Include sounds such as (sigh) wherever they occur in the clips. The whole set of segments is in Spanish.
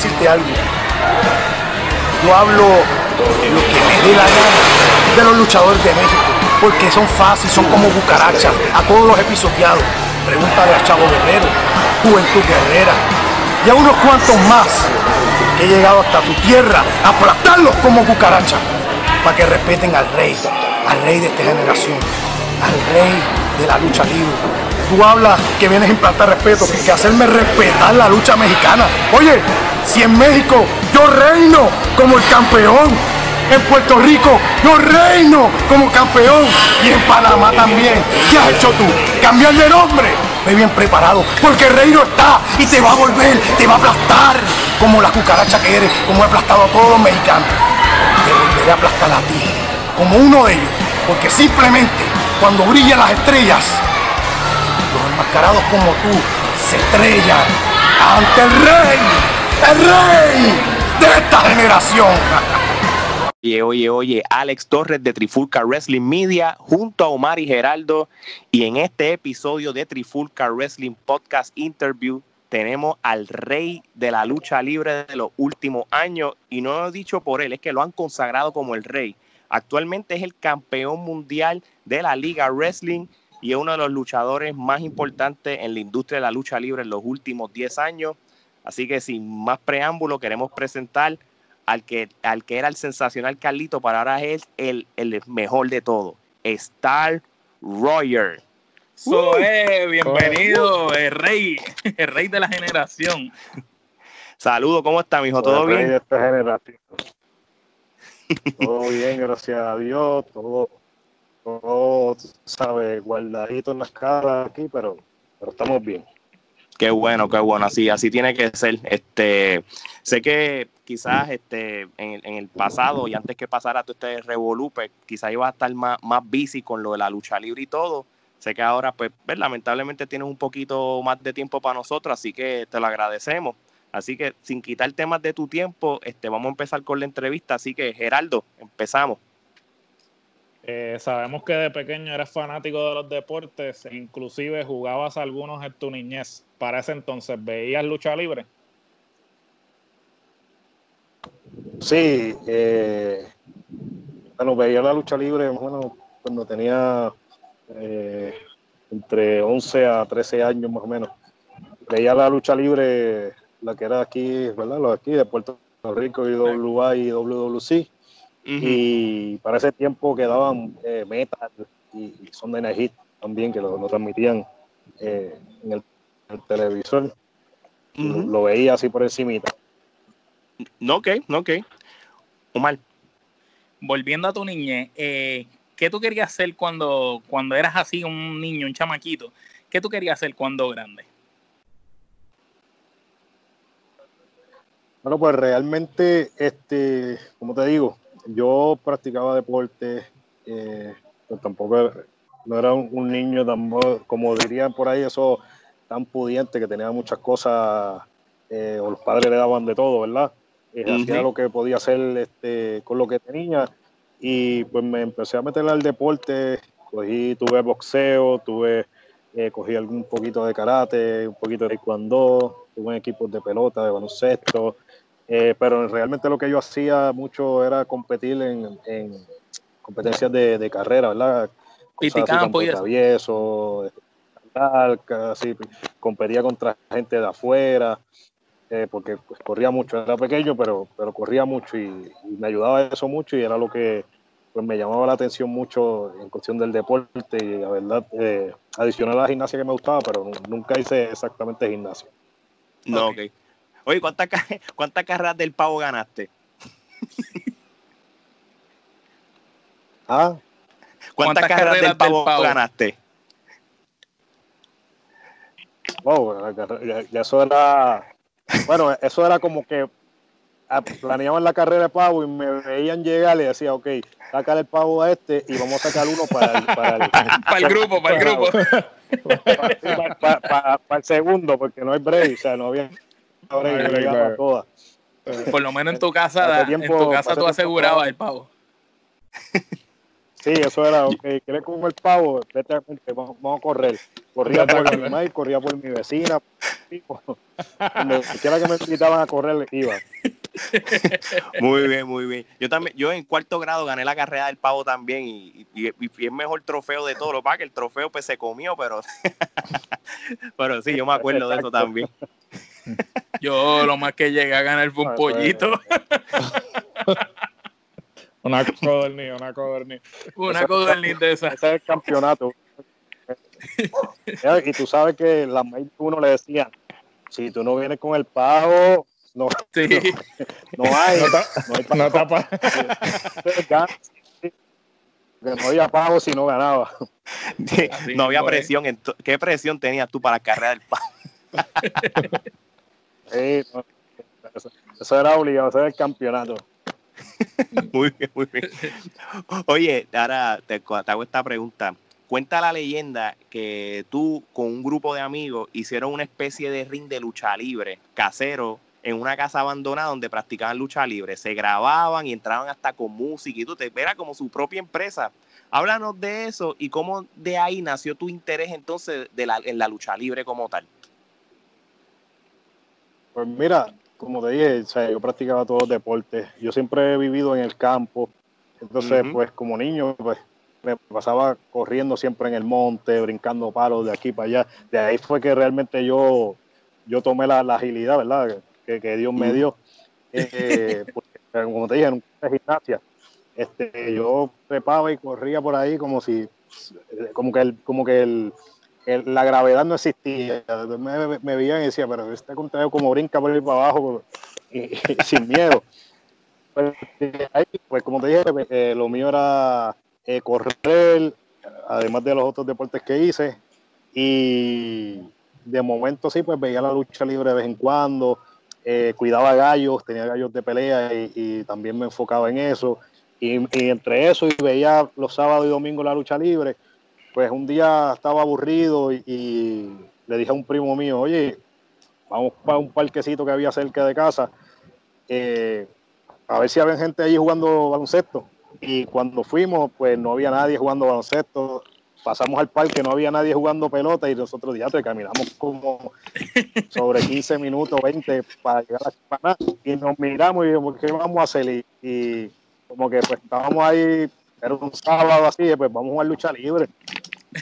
decirte algo. Yo hablo de lo que me dé la gana de los luchadores de México, porque son fáciles, son como cucarachas a todos los episodiados. Pregúntale a Chavo Guerrero, Juventud Guerrera y a unos cuantos más que he llegado hasta tu tierra aplastarlos como cucarachas para que respeten al rey, al rey de esta generación, al rey de la lucha libre. Tú hablas que vienes a implantar respeto, que hacerme respetar la lucha mexicana. Oye, si en México yo reino como el campeón, en Puerto Rico yo reino como campeón y en Panamá también. ¿Qué has hecho tú? Cambiar de nombre. Ve bien preparado, porque el reino está y te va a volver, te va a aplastar como la cucaracha que eres, como he aplastado a todos los mexicanos. Te volveré a aplastar a ti, como uno de ellos, porque simplemente cuando brillan las estrellas, los enmascarados como tú se estrellan ante el rey, el rey de esta generación. Oye, oye, oye, Alex Torres de Trifulca Wrestling Media junto a Omar y Geraldo. Y en este episodio de Trifulca Wrestling Podcast Interview tenemos al rey de la lucha libre de los últimos años. Y no lo he dicho por él, es que lo han consagrado como el rey. Actualmente es el campeón mundial de la Liga Wrestling y es uno de los luchadores más importantes en la industria de la lucha libre en los últimos 10 años. Así que sin más preámbulo, queremos presentar al que, al que era el sensacional Carlito, para ahora es el, el mejor de todo, Star Royer. So, eh, bienvenido, el rey, el rey de la generación. Saludos, ¿cómo está, mijo? ¿Todo el bien? Rey de esta generación. todo bien, gracias a Dios, todo, todo, sabes, guardadito en las caras aquí, pero, pero estamos bien. Qué bueno, qué bueno, así, así tiene que ser. Este, sé que quizás este, en, el pasado y antes que pasara todo este revolú, pues, quizás iba a estar más, más busy con lo de la lucha libre y todo. Sé que ahora, pues, pues, lamentablemente tienes un poquito más de tiempo para nosotros, así que te lo agradecemos. Así que sin quitar temas de tu tiempo, este, vamos a empezar con la entrevista. Así que, Geraldo, empezamos. Eh, sabemos que de pequeño eres fanático de los deportes e inclusive jugabas algunos en tu niñez. Para ese entonces, ¿veías lucha libre? Sí, eh, bueno, veía la lucha libre bueno, cuando tenía eh, entre 11 a 13 años más o menos. Veía la lucha libre, la que era aquí, ¿verdad? Lo de aquí de Puerto Rico, IWA y WWC. Y para ese tiempo quedaban eh, Metal y, y Sunday Night Heat también, que lo, lo transmitían eh, en el, el televisor. lo, lo veía así por encimita. No, ok, no, ok. Omar. Volviendo a tu niñez, eh, ¿qué tú querías hacer cuando, cuando eras así, un niño, un chamaquito? ¿Qué tú querías hacer cuando grande? Bueno, pues realmente, este, como te digo, yo practicaba deporte, eh, pues tampoco no era un, un niño tan, como dirían por ahí, eso tan pudiente que tenía muchas cosas, eh, o los padres le daban de todo, ¿verdad? Eh, Ujú. Hacía lo que podía hacer este, con lo que tenía y pues me empecé a meter al deporte, cogí, tuve boxeo, tuve, eh, cogí algún poquito de karate, un poquito de taekwondo, tuve equipos de pelota, de baloncesto, eh, pero realmente lo que yo hacía mucho era competir en, en competencias de, de carrera, ¿verdad? Cosas así Piticampo como y eso. travieso, larga, así, competía contra gente de afuera, eh, porque pues, corría mucho, era pequeño, pero, pero corría mucho y, y me ayudaba eso mucho y era lo que pues, me llamaba la atención mucho en cuestión del deporte y la verdad, eh, adicional a la gimnasia que me gustaba, pero nu- nunca hice exactamente gimnasio. No, Ok. Oye, ¿cuántas (laughs) cuántas carreras del pavo ganaste? (laughs) Ah, ¿Cuántas, carreras, del pavo, ganaste? Wow, ya, ya eso era, bueno, eso era como que ah, planeaban la carrera de pavo y me veían llegar y decía, ok, sacar el pavo a este y vamos a sacar uno para el, para el, (laughs) Para el grupo, (laughs) para el grupo. para, para- para- para el segundo, porque no hay break, o sea, no había break, hay break, todas. Por lo menos en tu casa, en tu casa tú asegurabas el pavo. (laughs) Sí, eso era, ok, ¿quieres comer pavo? Vete a, vamos, vamos a correr. Corría por mi madre, corría por mi vecina. (laughs) Donde quiera que me invitaban a correr, iba. (laughs) Muy bien, muy bien. Yo también, yo en cuarto grado gané la carrera del pavo también y, y, y fui el mejor trofeo de todo. Lo que el trofeo pues se comió, pero, (laughs) pero sí, yo me acuerdo de eso también. Yo lo más que llegué a ganar fue un Ah, pollito, Una codorniz, una codorniz. una codorniz de esa. Ese es el campeonato. y tú sabes que la maíz uno le decía, si tú no vienes con el pavo, no, Sí, no hay, No no hay no te apa- pavo. Que no había pavo si no ganaba. No había presión. ¿Qué presión tenías tú para la carrera del pavo? Sí, no, eso, eso era obligado, ese era el campeonato. (laughs) Muy bien, muy bien. Oye, ahora te, hago esta pregunta. Cuenta la leyenda que tú con un grupo de amigos hicieron una especie de ring de lucha libre casero en una casa abandonada donde practicaban lucha libre. Se grababan y entraban hasta con música y tú te era como su propia empresa. Háblanos de eso y cómo de ahí nació tu interés entonces en la lucha libre como tal. Pues mira, como te dije, o sea, yo practicaba todos los deportes. Yo siempre he vivido en el campo. Entonces, pues como niño, pues me pasaba corriendo siempre en el monte, brincando palos de aquí para allá. De ahí fue que realmente yo, yo tomé la, la agilidad, ¿verdad? Que, que Dios me dio. (laughs) Eh, porque, como te dije, en un de gimnasia, este, yo trepaba y corría por ahí como si, como que el, como que el, el- la gravedad no existía. Me, me, me veían y decía, pero este contrario como brinca por ahí para abajo y, y (laughs) sin miedo. Pues, ahí, pues como te dije, eh, lo mío era eh, correr, además de los otros deportes que hice. Y de momento sí, pues veía la lucha libre de vez en cuando, eh, cuidaba gallos, tenía gallos de pelea y, y también me enfocaba en eso. Y, y entre eso y veía los sábados y domingos la lucha libre, pues un día estaba aburrido y, le dije a un primo mío, oye, vamos para un parquecito que había cerca de casa, eh, a ver si había gente allí jugando baloncesto. Y cuando fuimos, pues no había nadie jugando baloncesto. Pasamos al parque, no había nadie jugando pelota y nosotros ya te caminamos como sobre 15 minutos, 20 para llegar a la semana y nos miramos y dijimos, ¿qué vamos a hacer? Y, y como que pues estábamos ahí, era un sábado así, pues vamos a jugar lucha libre.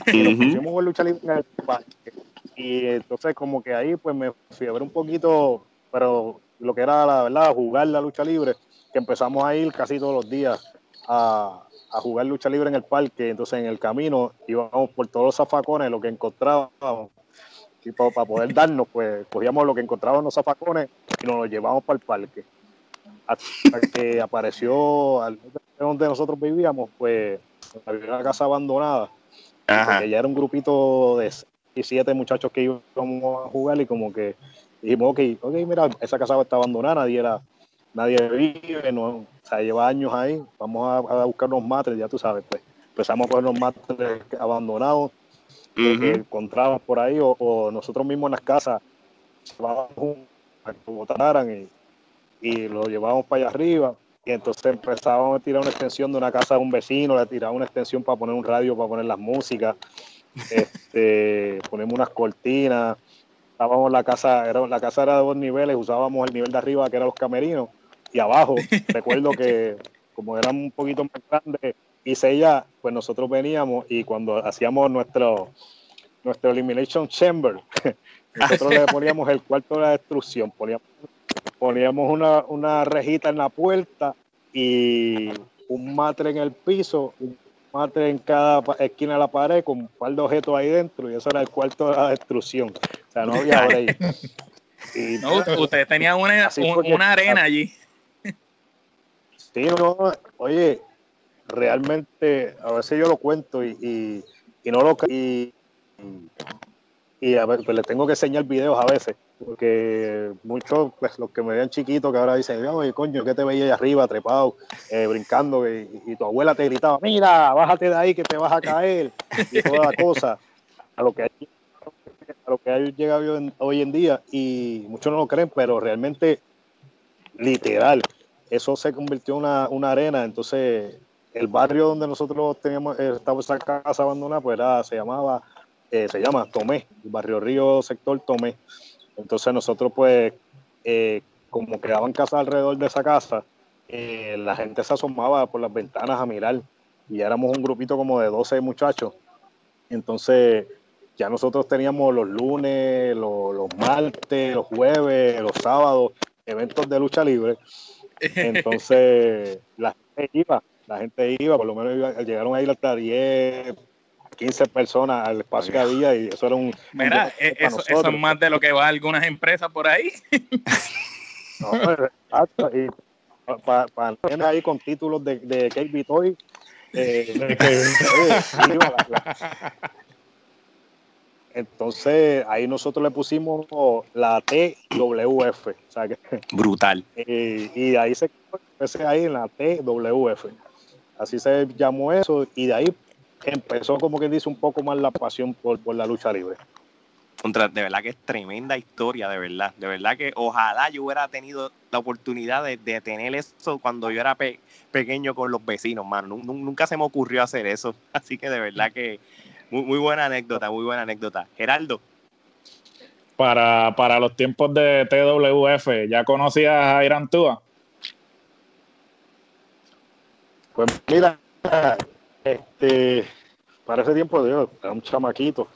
Y a lucha libre en el parque. Y entonces como que ahí pues me fiebré un poquito, pero lo que era la verdad, jugar la lucha libre, que empezamos a ir casi todos los días a, a jugar lucha libre en el parque. Entonces en el camino íbamos por todos los zafacones, lo que encontrábamos. Y para, para poder darnos, pues cogíamos lo que encontrábamos en los zafacones y nos lo llevábamos para el parque. Hasta que apareció al donde nosotros vivíamos, pues había una casa abandonada Ajá. ya era un grupito de siete muchachos que íbamos a jugar y como que dijimos, ok, ok, mira, esa casa está abandonada, nadie era, nadie vive, no, o sea, lleva años ahí, vamos a, a buscar unos matres, ya tú sabes, pues empezamos a coger los matres abandonados lo que Ujú. encontrábamos por ahí o, o nosotros mismos en las casas para que botaran y, y lo llevábamos para allá arriba y entonces empezábamos a tirar una extensión de una casa de un vecino, le tirábamos una extensión para poner un radio, para poner las músicas, este, (laughs) ponemos unas cortinas, estábamos la casa, era, la casa era de dos niveles, usábamos el nivel de arriba que eran los camerinos y abajo, (laughs) recuerdo que como eran un poquito más grandes y ya, pues nosotros veníamos y cuando hacíamos nuestro nuestro Elimination Chamber, (laughs) nosotros le poníamos el cuarto de la destrucción, poníamos, poníamos una, una rejita en la puerta y un matre en el piso, un matre en cada esquina de la pared con un par de objetos ahí dentro y eso era el cuarto de la destrucción. O sea, no había (laughs) break. Y No, ustedes tenían una, Así un- fue que- una arena allí. Sí, no, oye, realmente a veces yo lo cuento y, y, y no lo y, y a ver, pues les tengo que enseñar videos a veces, porque muchos, pues los que me vean chiquito que ahora dicen, oye, coño, que te veía ahí arriba, trepado, eh, brincando, y, tu abuela te gritaba, mira, bájate de ahí que te vas a caer, y toda la cosa, a lo que hay, a lo que hay llegado hoy en- hoy en día, y muchos no lo creen, pero realmente, literal, eso se convirtió en una, una arena, entonces el barrio donde nosotros teníamos, eh, estaba esa casa abandonada, pues era, se llamaba, eh, se llama Tomé, el barrio Río Sector Tomé. Entonces nosotros pues, eh, como quedaban casas alrededor de esa casa, la gente se asomaba por las ventanas a mirar y éramos un grupito como de 12 muchachos. Entonces ya nosotros teníamos los lunes, los, los martes, los jueves, los sábados, eventos de lucha libre. Entonces (laughs) la gente iba, la gente iba, por lo menos llegaron a ir hasta 10, 15 personas al espacio que había y eso era un... Mira, eh, eso, eso, es más de lo que va a algunas empresas por ahí. (laughs) no, exacto, y para pa, ahí con títulos de, de Kate Toy, eh, (laughs) entonces ahí nosotros le pusimos la TWF. O sea que, Brutal. Eh, (laughs) y ahí se empecé ahí en la TWF. Así se llamó eso y de ahí empezó como que dice un poco más la pasión por, la lucha libre. Contra, de verdad que es tremenda historia, de verdad. De verdad que ojalá yo hubiera tenido la oportunidad de, tener eso cuando yo era pequeño con los vecinos, mano. Nunca se me ocurrió hacer eso. (laughs) Así que de verdad que muy, muy buena anécdota, muy buena anécdota. Geraldo. Para, para los tiempos de TWF, ¿ya conocías a Irán Tua? Pues mira, este, para ese tiempo yo era un chamaquito.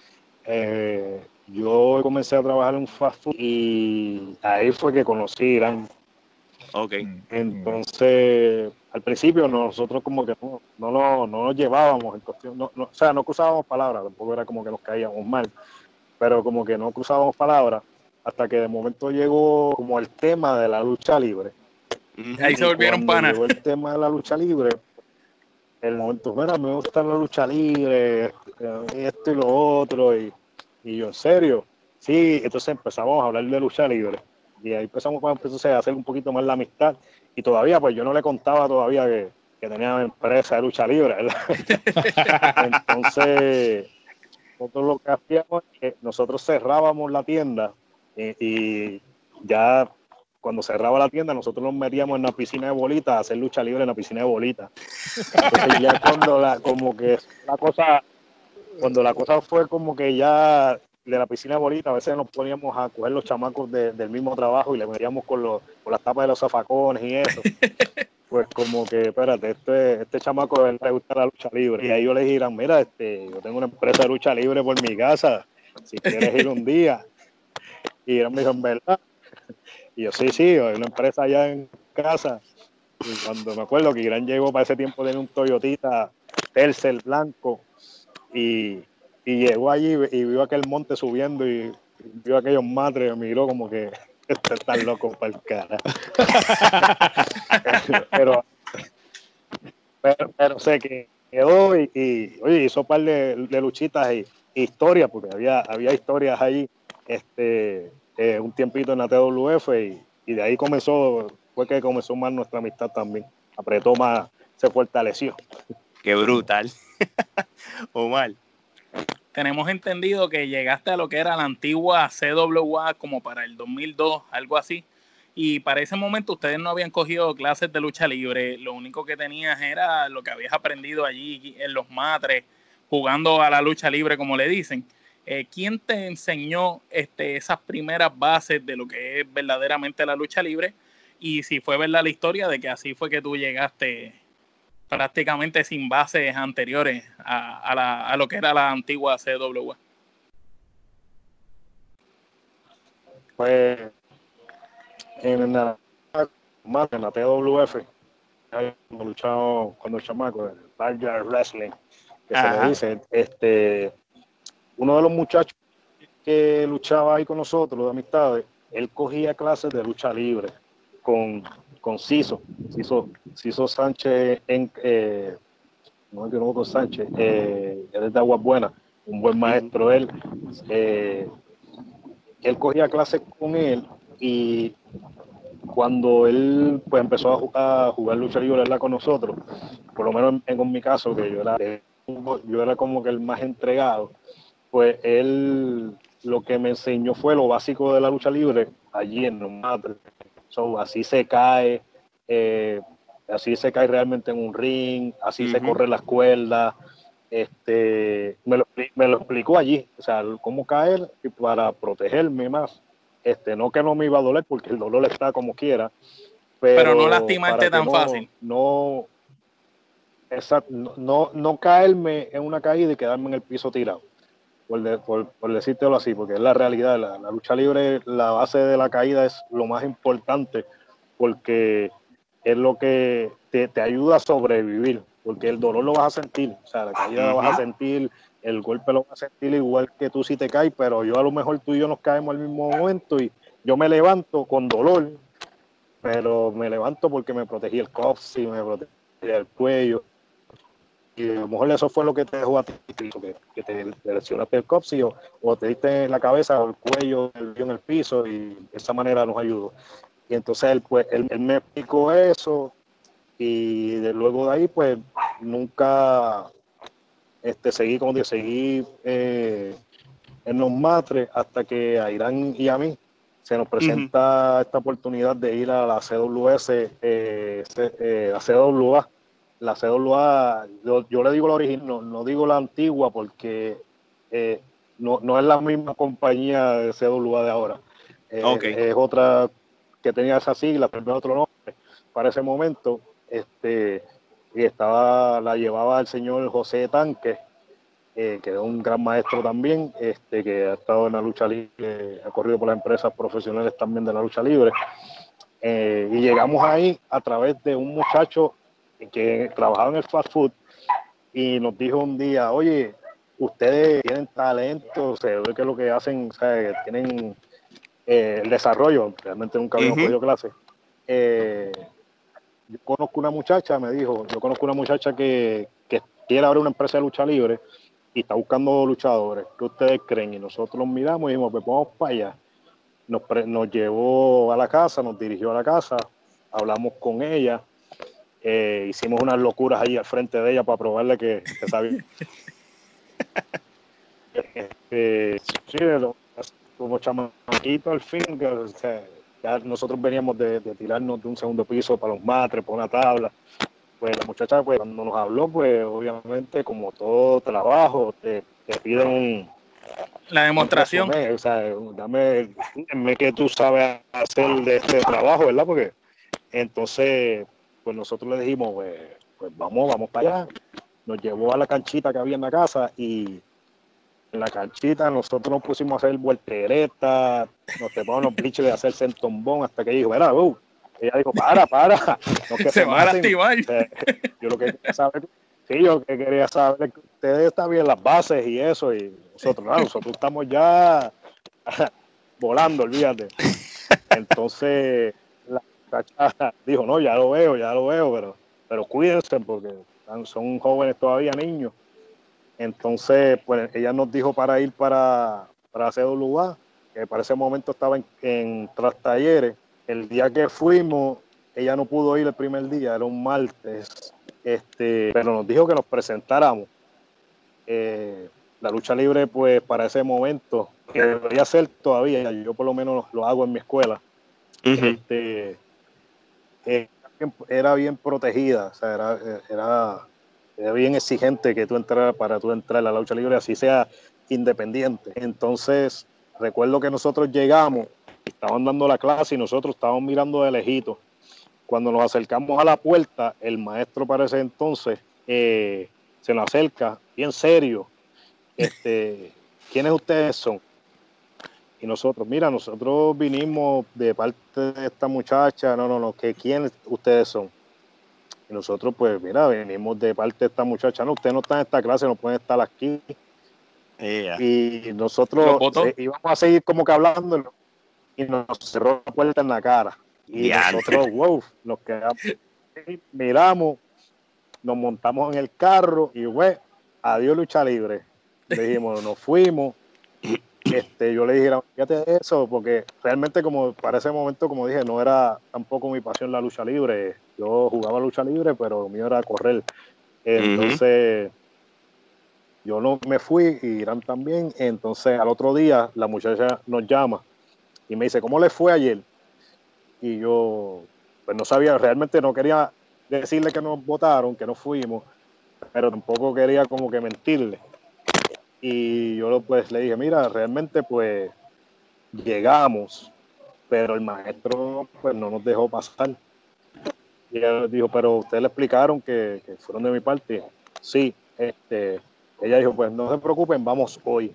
Eh, yo comencé a trabajar en un fast food y ahí fue que conocí Irán. Ok. Entonces, al principio nosotros como que no, no, nos llevábamos en cuestión, no, o sea, no cruzábamos palabras, tampoco era como que nos caíamos mal, pero como que no cruzábamos palabras hasta que de momento llegó como el tema de la lucha libre. Ahí se volvieron panas. Llegó el tema de la lucha libre, el momento, mira, me gusta la lucha libre, eh, esto y lo otro, y, yo, ¿en serio? Sí, entonces empezamos a hablar de lucha libre, y ahí empezamos pues, a hacer un poquito más la amistad, y todavía, pues yo no le contaba todavía que, que tenía empresa de lucha libre, (laughs) entonces, nosotros lo que hacíamos es que nosotros cerrábamos la tienda, y ya cuando cerraba la tienda, nosotros nos metíamos en la piscina de bolitas a hacer lucha libre en la piscina de bolitas. Entonces ya (laughs) cuando la, como que la cosa, cuando la cosa fue como que ya de la piscina de bolitas, a veces nos poníamos a coger los chamacos del mismo trabajo y le metíamos con, los, con las tapas de los zafacones y eso. (laughs) Pues como que, espérate, este, este chamaco le gusta la lucha libre. Y ahí yo le dije, mira, este, yo tengo una empresa de lucha libre por mi casa, si quieres ir un día. Y él me dijo, en verdad, (laughs) y yo, sí, sí, una empresa allá en casa. Y cuando me acuerdo que Irán llegó para ese tiempo de un Toyotita Tercel blanco y, y, llegó allí y vio aquel monte subiendo y vio aquellos matres y miró como que (laughs) este está loco para el cara. (laughs) pero, pero, sé que quedó y, y, hizo un par de, luchitas y historias, porque había, había historias ahí este, eh, un tiempito en la TWF y, de ahí comenzó, fue que comenzó más nuestra amistad también. Apretó más, se fortaleció. Qué brutal. (laughs) Omar. Tenemos entendido que llegaste a lo que era la antigua CWA como para el 2002, algo así. Y para ese momento ustedes no habían cogido clases de lucha libre. Lo único que tenías era lo que habías aprendido allí en los matres, jugando a la lucha libre, como le dicen. Eh, ¿Quién te enseñó este, esas primeras bases de lo que es verdaderamente la lucha libre? Y si fue verdad la historia de que así fue que tú llegaste prácticamente sin bases anteriores a, lo que era la antigua CWA. Pues en la, en la TWF, cuando luchado cuando chamaco, el Wrestling, que se le dice, este uno de los muchachos que luchaba ahí con nosotros, de amistades, él cogía clases de lucha libre con, con Ciso, Ciso, Sánchez, en, eh, no es que Sánchez, eh, es de Aguas Buenas, un buen maestro él. Eh, él cogía clases con él y cuando él pues empezó a jugar, jugar lucha libre con nosotros, por lo menos en, en mi caso, que yo era, yo era como que el más entregado, pues él lo que me enseñó fue lo básico de la lucha libre allí en los matres. así se cae, eh, así se cae realmente en un ring, así se corre las cuerdas. Este, me lo, me lo explicó allí, o sea, cómo caer y para protegerme más. Este, no que no me iba a doler porque el dolor está como quiera, pero, Pero no lastimarte tan no- fácil. No, exacto, no, no, no caerme en una caída y quedarme en el piso tirado, por, de- por, por decírtelo así, porque es la realidad. La, la lucha libre, la base de la caída es lo más importante porque es lo que te, te ayuda a sobrevivir, porque el dolor lo vas a sentir, o sea, la caída la vas a sentir, el golpe lo vas a sentir igual que tú si te caes, pero yo a lo mejor tú y yo nos caemos al mismo momento y yo me levanto con dolor, pero me levanto porque me protegí el coxis, me protegí el cuello. Y a lo mejor eso fue lo que te dejó a ti, que, que te, te lesionaste el coxis o, o te diste en la cabeza o el cuello el, en el piso y de esa manera nos ayudó. Y entonces él, pues, él, él me explicó eso y de, luego de ahí, pues, nunca este, seguí, como digo, seguí eh, en los matres hasta que a Irán y a mí se nos presenta esta oportunidad de ir a la CWS, eh, eh, la CWA. La CWA, yo, yo le digo la original, no, no digo la antigua porque eh, no, no es la misma compañía de CWA de ahora. Eh. Es otra que tenía esa sigla, pero otro nombre para ese momento. Este, y estaba, la llevaba el señor José Tanque, eh, que es un gran maestro también, este, que ha estado en la lucha libre, ha corrido por las empresas profesionales también de la lucha libre. Y llegamos ahí a través de un muchacho que trabajaba en el fast food y nos dijo un día, oye, ustedes tienen talento, se ve que lo que hacen, o sea, tienen eh, el desarrollo, realmente nunca habíamos Ujú. cogido clase. Eh, yo conozco una muchacha, me dijo, yo conozco una muchacha que, que quiere abrir una empresa de lucha libre y está buscando luchadores. ¿Qué ustedes creen? Y nosotros los miramos y dijimos, pues vamos para allá. Nos, nos llevó a la casa, nos dirigió a la casa, hablamos con ella, eh, hicimos unas locuras ahí al frente de ella para probarle que, que sabía. (laughs) Este, sí, como chamaquito al fin, que, o sea, ya nosotros veníamos de, de tirarnos de un segundo piso para los matres, por una tabla. Pues la muchacha, pues cuando nos habló, pues obviamente, como todo trabajo, te, te piden un, La demostración. resumen, o sea, dame, dime qué tú sabes hacer de este trabajo, ¿verdad? Porque entonces, pues nosotros le dijimos, pues, pues vamos, vamos para allá. Nos llevó a la canchita que había en la casa y en la canchita nosotros nos pusimos a hacer volteretas, nos tepamos los bichos de hacer centombón hasta que dijo, mira, uh, ella dijo, para, para, no que (laughs) Se va a maten". lastimar. O sea, yo lo que quería saber, sí, yo que quería saber que ustedes están bien las bases y eso, y nosotros, no, nosotros estamos ya (laughs) volando, olvídate. (laughs) Entonces, muchacha (laughs) dijo, no, ya lo veo, ya lo veo, pero, pero cuídense porque son jóvenes todavía, niños. Entonces, pues ella nos dijo para ir para, para CWA, que para ese momento estaba en, en tras talleres. El día que fuimos, ella no pudo ir el primer día, era un martes, este, pero nos dijo que nos presentáramos. Eh, la lucha libre, pues para ese momento, que debería ser todavía, yo por lo menos lo hago en mi escuela, este, eh, era bien protegida, o sea, era, era, era bien exigente que tú entraras para tú entrar a la lucha libre, así sea independiente. Entonces, recuerdo que nosotros llegamos, estaban dando la clase y nosotros estábamos mirando de lejito. Cuando nos acercamos a la puerta, el maestro para ese entonces eh, se nos acerca, bien serio. (laughs) Este, ¿Quiénes ustedes son? Y nosotros, mira, nosotros vinimos de parte de esta muchacha, no, no, no, que quiénes ustedes son. Y nosotros, pues, mira, venimos de parte de esta muchacha, no, ustedes no están en esta clase, no pueden estar aquí. Y ¿Los nosotros eh, íbamos a seguir como que hablando y nos cerró la puerta en la cara. Y nosotros, wow, nos quedamos, miramos, nos montamos en el carro y, güey, adiós lucha libre. Le dijimos, nos fuimos. Este, yo le dije, fíjate de eso, porque realmente como para ese momento, como dije, no era tampoco mi pasión la lucha libre. Yo jugaba lucha libre, pero lo mío era correr. Entonces, yo no me fui y Irán también. Entonces, al otro día, la muchacha nos llama y me dice, ¿cómo le fue ayer? Y yo, pues no sabía, realmente no quería decirle que nos votaron, que no fuimos, pero tampoco quería como que mentirle. Y yo pues le dije, mira, realmente pues llegamos, pero el maestro pues no nos dejó pasar. Y ella dijo, pero ustedes le explicaron que, que fueron de mi parte. Sí, este, ella dijo, pues no se preocupen, vamos hoy.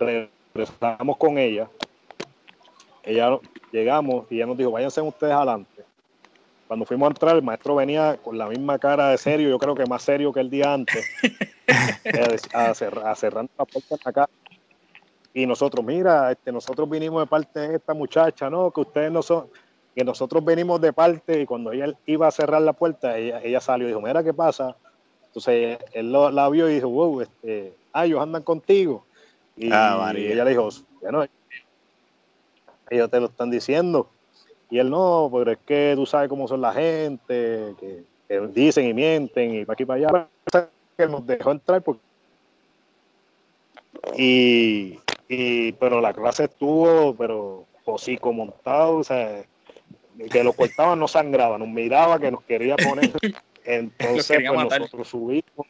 Regresamos con ella. Ella llegamos y ella nos dijo, váyanse ustedes adelante. Cuando fuimos a entrar, el maestro venía con la misma cara de serio, yo creo que más serio que el día antes, (laughs) a, cerrar, a cerrar la puerta cara. Y nosotros, mira, este, nosotros vinimos de parte de esta muchacha, ¿no? Que ustedes no son, que nosotros venimos de parte, y cuando ella iba a cerrar la puerta, ella, ella salió y dijo, mira, ¿qué pasa? Entonces él lo, la vio y dijo, wow, este, ah, ellos andan contigo. Y, Ah, y ella le dijo, bueno, ellos te lo están diciendo. Y él no, pero es que tú sabes cómo son la gente, que, que dicen y mienten y para aquí para allá. Que nos dejó entrar porque... Y, y, pero la clase estuvo, pero hocico montado, o sea, que lo cortaban no sangraba, nos miraba que nos quería poner. (laughs) Entonces, quería pues nosotros subimos.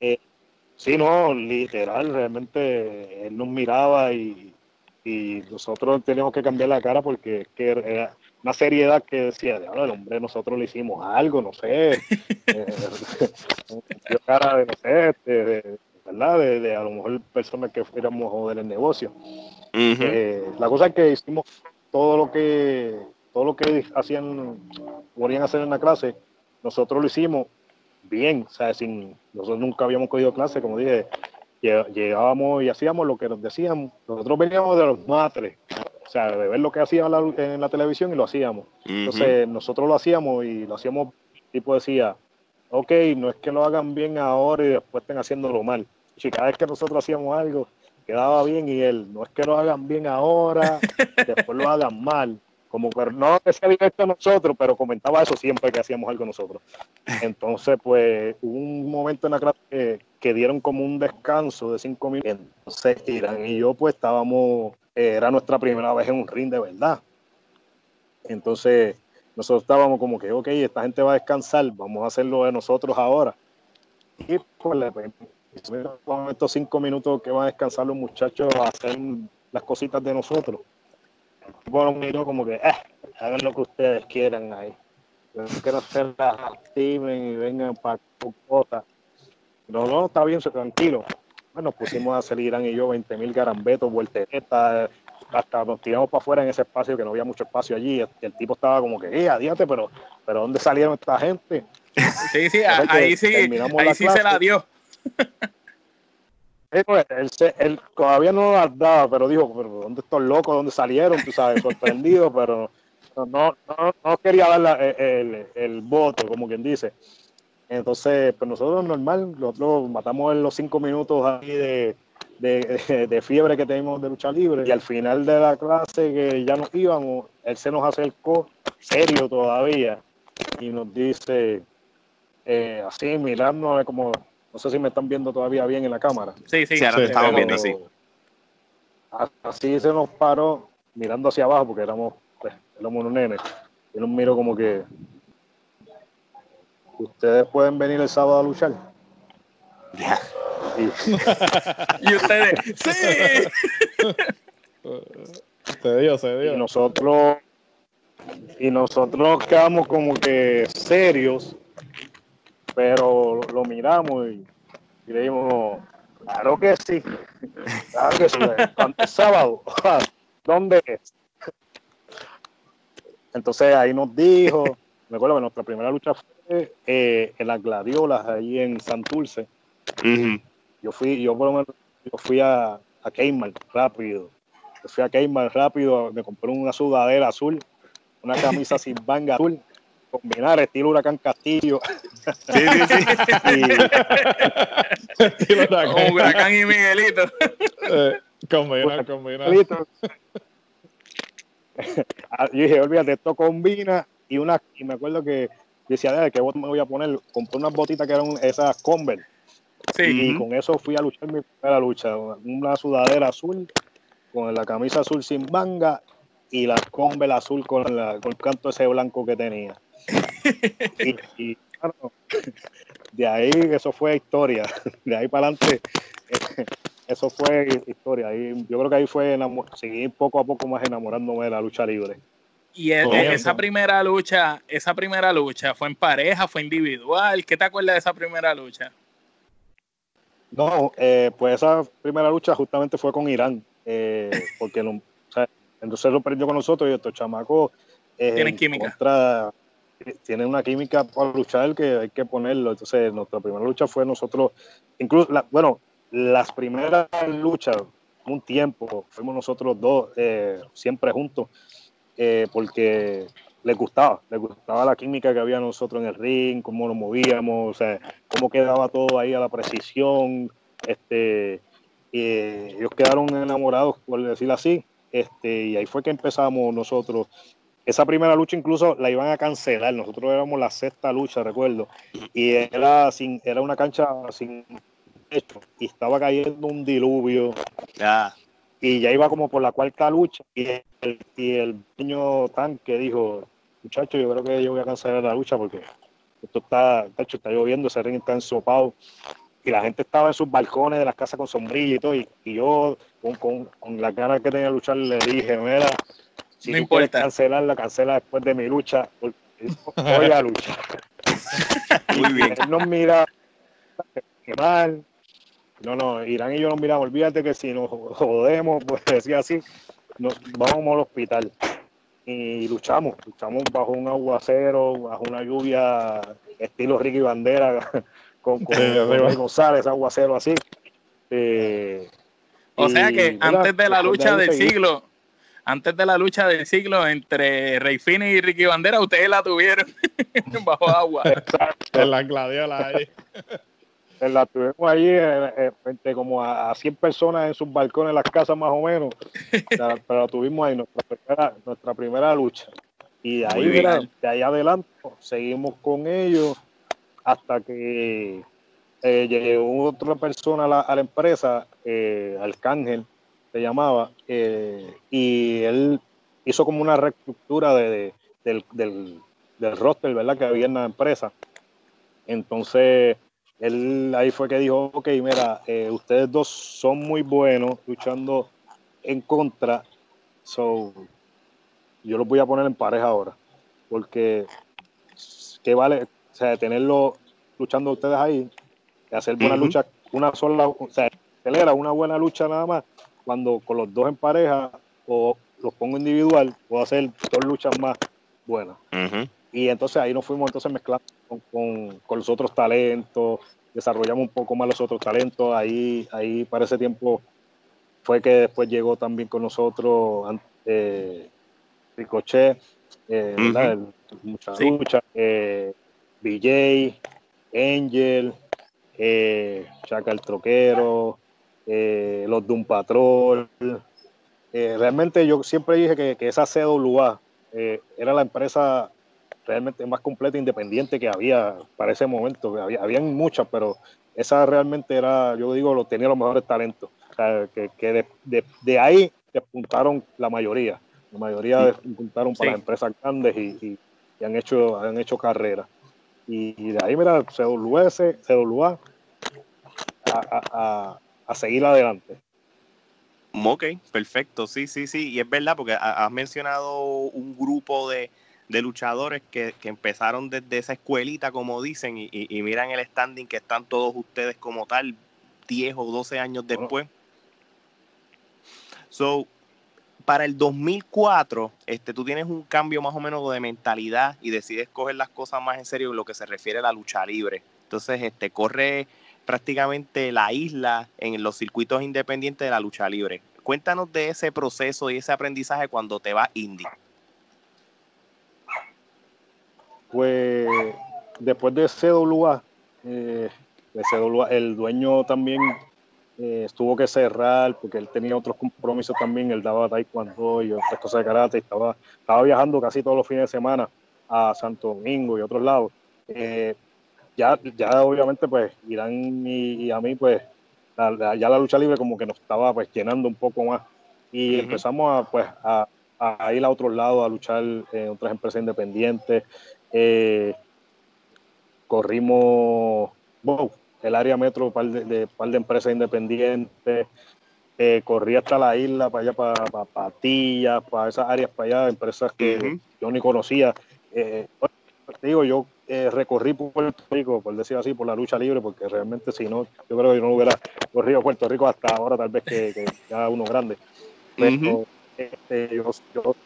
Eh, sí, no, literal, realmente él nos miraba y, y nosotros teníamos que cambiar la cara porque es que era una seriedad que decía, "Diablo, el hombre, nosotros le hicimos algo, no sé. (laughs) Eh, (laughs) dio cara de, no sé, de, de- ¿verdad? De, de a lo mejor personas que fuéramos a joder el negocio. Eh, la cosa es que hicimos todo lo que todo lo que hacían podían hacer en la clase nosotros lo hicimos bien o sea sin nosotros nunca habíamos cogido clase como dije llegábamos y hacíamos lo que nos decían nosotros veníamos de los matres o sea de ver lo que hacían la- en la televisión y lo hacíamos entonces nosotros lo hacíamos y lo hacíamos tipo decía ok no es que lo hagan bien ahora y después estén haciéndolo mal y cada vez que nosotros hacíamos algo quedaba bien y él, no es que lo hagan bien ahora, (laughs) después lo hagan mal. Como que no sea directo a nosotros, pero comentaba eso siempre que hacíamos algo nosotros. Entonces, pues, hubo un momento en la clase que, que dieron como un descanso de cinco minutos. Entonces, Irán y yo, pues, estábamos, eh, era nuestra primera vez en un ring de verdad. Entonces, nosotros estábamos como que, ok, esta gente va a descansar, vamos a hacerlo de nosotros ahora. Y pues, Con estos cinco minutos que van a descansar los muchachos a hacer las cositas de nosotros. Bueno, miró como que, eh, hagan lo que ustedes quieran ahí. Yo no quiero hacer las lastimen y vengan para cosas. No, no, está bien, tranquilo. Bueno, pusimos a hacer Irán y yo 20 mil garambetos, vueltetas, hasta nos tiramos para afuera en ese espacio que no había mucho espacio allí. El, el tipo estaba como que, eh, adiante, pero, pero ¿dónde salieron esta gente? (laughs) Sí, sí, a- ahí sí, ahí sí se la dio. Pues, él, todavía no las daba, pero dijo, pero ¿dónde estos locos? ¿Dónde salieron? Tú sabes, sorprendido, pero no, no, no, no quería dar la- el, el- el voto, como quien dice. Entonces, pues nosotros normal, nosotros matamos en los cinco minutos ahí de, de, de fiebre que tenemos de lucha libre y al final de la clase que ya nos íbamos, él se nos acercó, serio todavía, y nos dice, eh, así mirándonos como, no sé si me están viendo todavía bien en la cámara. Sí, sí. Sí, ahora te estamos viendo así. Así se nos paró mirando hacia abajo porque éramos, pues, éramos unos nenes. Y nos miró como que ustedes pueden venir el sábado a luchar. Ya. Y, (laughs) Y ustedes, sí. (laughs) Se dio, se y dio. nosotros y nosotros nos quedamos como que serios, pero lo, miramos y, y le dijimos, claro que sí, claro que sí, ¿cuándo es sábado? (laughs) ¿Dónde es? Entonces ahí nos dijo, me acuerdo que nuestra primera lucha fue eh, en las gladiolas, ahí en Santurce. Ujú. Yo fui, yo por lo menos, yo fui a, a Kmart rápido. Yo fui a Kmart rápido, me compré una sudadera azul, una camisa (laughs) sin manga azul, combinar estilo huracán Castillo. Sí, sí, sí. (laughs) Estilo huracán. Con Huracán y Miguelito. Eh, combinar, combinar. (laughs) Ah, yo dije, olvídate, esto combina y una, y me acuerdo que decía, "Dale, ¿qué me voy a poner? Compré unas botitas que eran esas Converse. Sí. Y con eso fui a luchar mi primera lucha. Una sudadera azul, con la camisa azul sin manga y la Converse azul con, la, con el canto ese blanco que tenía. (laughs) Y, y- de ahí eso fue historia. De ahí para adelante, eso fue historia. yo creo que ahí fue seguir poco a poco más enamorándome de la lucha libre. Y esa primera lucha, esa primera lucha, ¿fue en pareja, fue individual? ¿Qué te acuerdas de esa primera lucha? No, eh, pues esa primera lucha justamente fue con Irán, eh, (laughs) porque entonces lo perdió con nosotros y estos chamacos eh, tienen química. tienen una química para luchar que hay que ponerlo. Entonces, nuestra primera lucha fue nosotros, incluso, bueno, las primeras luchas, un tiempo, fuimos nosotros dos siempre juntos, porque les gustaba, les gustaba la química que había nosotros en el ring, cómo nos movíamos, o sea, cómo quedaba todo ahí a la precisión, este, y ellos quedaron enamorados, por decirlo así, este, y ahí fue que empezamos nosotros. Esa primera lucha incluso la iban a cancelar, nosotros éramos la sexta lucha, recuerdo, y era, sin, era una cancha sin techo, y estaba cayendo un diluvio. Y ya iba como por la cuarta lucha, y el, y el dueño tanque dijo, muchachos, yo creo que yo voy a cancelar la lucha porque esto está, hecho, está lloviendo, ese ring está ensopado. Y la gente estaba en sus balcones de las casas con sombrilla y todo. Y, yo, con, con, con la ganas que tenía de luchar, le dije, mira, si no tú cancelarla, cancela después de mi lucha, porque voy a luchar. (laughs) Muy bien. Él nos mira, qué mal. No, no, Irán y yo nos miramos, olvídate que si nos jodemos, pues (laughs) decía así, nos vamos al hospital y luchamos, luchamos bajo un aguacero, bajo una lluvia estilo Ricky Bandera (laughs) con, con González, aguacero así. Eh, o sea que antes de la lucha del siglo, antes de la lucha del siglo entre Rey Fini y Ricky Bandera, ustedes la tuvieron (laughs) bajo agua. En la gladiola ahí. La tuvimos allí eh, eh, frente como a, 100 personas en sus balcones, en las casas más o menos. pero la tuvimos ahí, nuestra primera, nuestra primera lucha. Y de ahí, de ahí adelante, seguimos con ellos hasta que eh, llegó otra persona a la, a la empresa, eh, Arcángel se llamaba, y él hizo como una reestructura de, del, del, del roster, ¿verdad? Que había en la empresa. Entonces, él ahí fue que dijo, ok, mira, eh, ustedes dos son muy buenos luchando en contra, so yo los voy a poner en pareja ahora, porque qué vale, o sea, tenerlo luchando ustedes ahí, hacer buena lucha, una sola, o sea, acelera una buena lucha nada más, cuando con los dos en pareja o los pongo individual, puedo hacer dos luchas más buenas. Y entonces ahí nos fuimos entonces mezclando con, los otros talentos, desarrollamos un poco más los otros talentos. Ahí, ahí para ese tiempo fue que después llegó también con nosotros eh, Ricochet, eh, mucha lucha, eh, BJ, Angel, eh, Chaca el Troquero, eh, los Doom Patrol. realmente yo siempre dije que, que esa CWA era la empresa realmente más completa e independiente que había para ese momento. Había, habían muchas, pero esa realmente era, yo digo, lo tenía los mejores talentos. que, que de, de, ahí despuntaron la mayoría. La mayoría despuntaron para las empresas grandes y, y, han hecho han hecho carrera. Y, de ahí, mira, CWS, CWA, a, a, a, a seguir adelante. Ok, perfecto, sí, sí, sí. Y es verdad, porque has mencionado un grupo de, de luchadores que, empezaron desde esa escuelita, como dicen, y, miran el standing que están todos ustedes como tal, 10 o 12 años después. So, para el 2004, este, tú tienes un cambio más o menos de mentalidad y decides coger las cosas más en serio en lo que se refiere a la lucha libre. Entonces, este, corre prácticamente la isla en los circuitos independientes de la lucha libre. Cuéntanos de ese proceso y ese aprendizaje cuando te va indie pues después de CWA, eh, de CWA el dueño también eh, tuvo que cerrar porque él tenía otros compromisos también, él daba taekwondo y otras cosas de karate, estaba, estaba viajando casi todos los fines de semana a Santo Domingo y otros lados. Eh, ya, ya obviamente pues Irán y, a mí pues ya la lucha libre como que nos estaba pues llenando un poco más. Y empezamos a pues a, a, ir a otros lados a luchar en otras empresas independientes eh, corrimos el área metro, par de, de, par de empresas independientes, eh, corrí hasta la isla, para allá, para, Patillas, para esas áreas, para allá, empresas que yo ni conocía. Eh, digo, yo eh, recorrí Puerto Rico, por decir así, por la lucha libre, porque realmente si no, yo creo que yo no hubiera corrido Puerto Rico hasta ahora, tal vez que, ya uno grande. Pero este, yo, yo,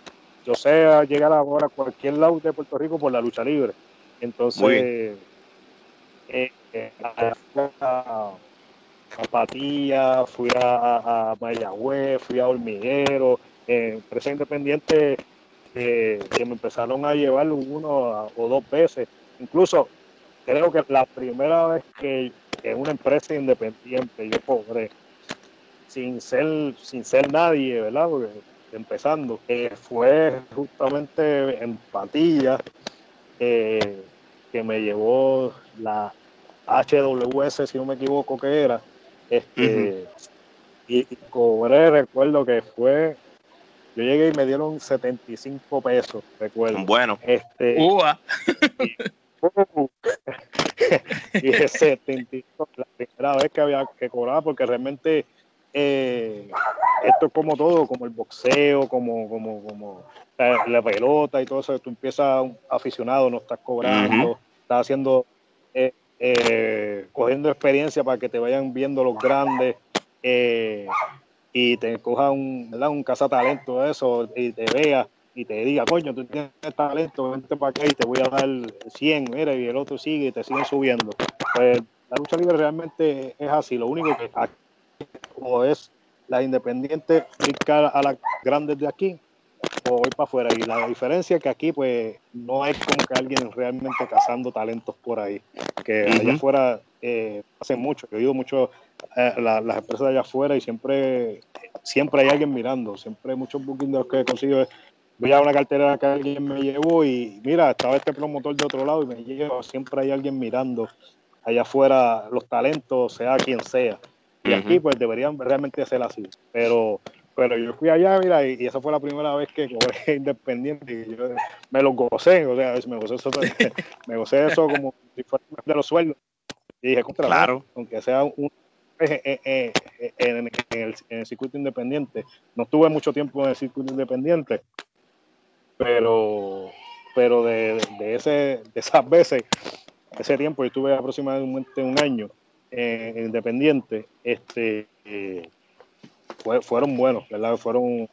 yo, sé llegar ahora a cualquier lado de Puerto Rico por la lucha libre. Entonces, eh, eh, a, fui a, a, Mayagüez, fui a Hormiguero, eh, empresa independiente que me empezaron a llevar uno o dos veces. Incluso creo que la primera vez que en una empresa independiente yo cobré sin ser, sin ser nadie, ¿verdad? Empezando, que fue justamente en Patilla, que me llevó la HWS, si no me equivoco que era, este, y, cobré, recuerdo que fue, yo llegué y me dieron 75 pesos, recuerdo. Bueno. Este, y, (laughs) ese 75, la primera vez que había que cobrar, porque realmente eh, esto es como todo, como el boxeo, como, como, como la, pelota y todo eso, tú empiezas aficionado, no estás cobrando, estás haciendo, eh, eh, cogiendo experiencia para que te vayan viendo los grandes y te coja un, ¿verdad? un cazatalento de eso y te vea y te diga, coño, tú tienes talento, vente para acá y te voy a dar 100, mira, y el otro sigue y te siguen subiendo. Pues la lucha libre realmente es así, lo único que o es la independiente a las grandes de aquí o voy para afuera. Y la diferencia es que aquí pues no hay como que alguien realmente cazando talentos por ahí. Que allá afuera eh, hacen mucho. Yo digo mucho eh, las empresas de allá afuera y siempre, siempre hay alguien mirando. Siempre hay muchos bookings de los que he conseguido. Voy a una cartera que alguien me llevó y mira, estaba este promotor de otro lado y me lleva. Siempre hay alguien mirando allá afuera los talentos, sea quien sea. Y aquí pues deberían realmente ser así. Pero, pero yo fui allá, mira, y, esa fue la primera vez que cobré (laughs) independiente y yo me lo gocé, o sea, me gocé eso, (laughs) me gocé eso como si fuera de los sueldos. Y dije, contra, claro. aunque sea un, eh, eh, eh, en, el, en, el, circuito independiente. No tuve mucho tiempo en el circuito independiente, pero, pero de, de, ese, de esas veces, ese tiempo, yo estuve aproximadamente un año eh, independiente, este, eh, fueron buenos, ¿verdad? Fueron,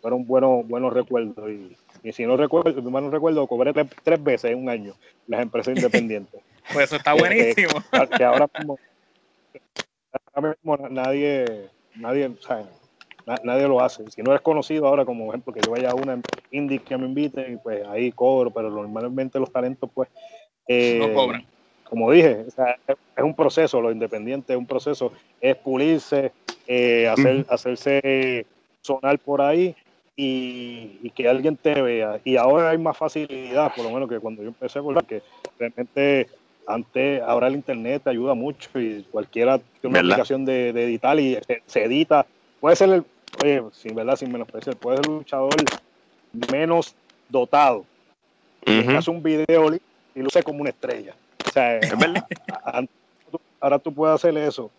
fueron buenos, buenos recuerdos. Y, y si no recuerdo, si no recuerdo, cobré tres, veces en un año las empresas (laughs) independientes. pues eso está buenísimo. (laughs) que, ahora mismo, nadie, nadie, nadie lo hace. Si no eres conocido ahora, como ejemplo, que yo vaya a una indie que me invite, y pues ahí cobro, pero normalmente los talentos, pues. Eh, no cobran como dije, es un proceso, lo independiente es un proceso, es pulirse, eh, hacer, hacerse sonar por ahí y, que alguien te vea. Y ahora hay más facilidad, por lo menos que cuando yo empecé, porque realmente antes, ahora el internet te ayuda mucho y cualquiera tiene una aplicación de, editar y se, edita. Puede ser el, oye, sin verdad, sin menospreciar, puede ser el luchador menos dotado. Hace un video y luce como una estrella. O sea, (laughs) ahora tú puedes hacer eso.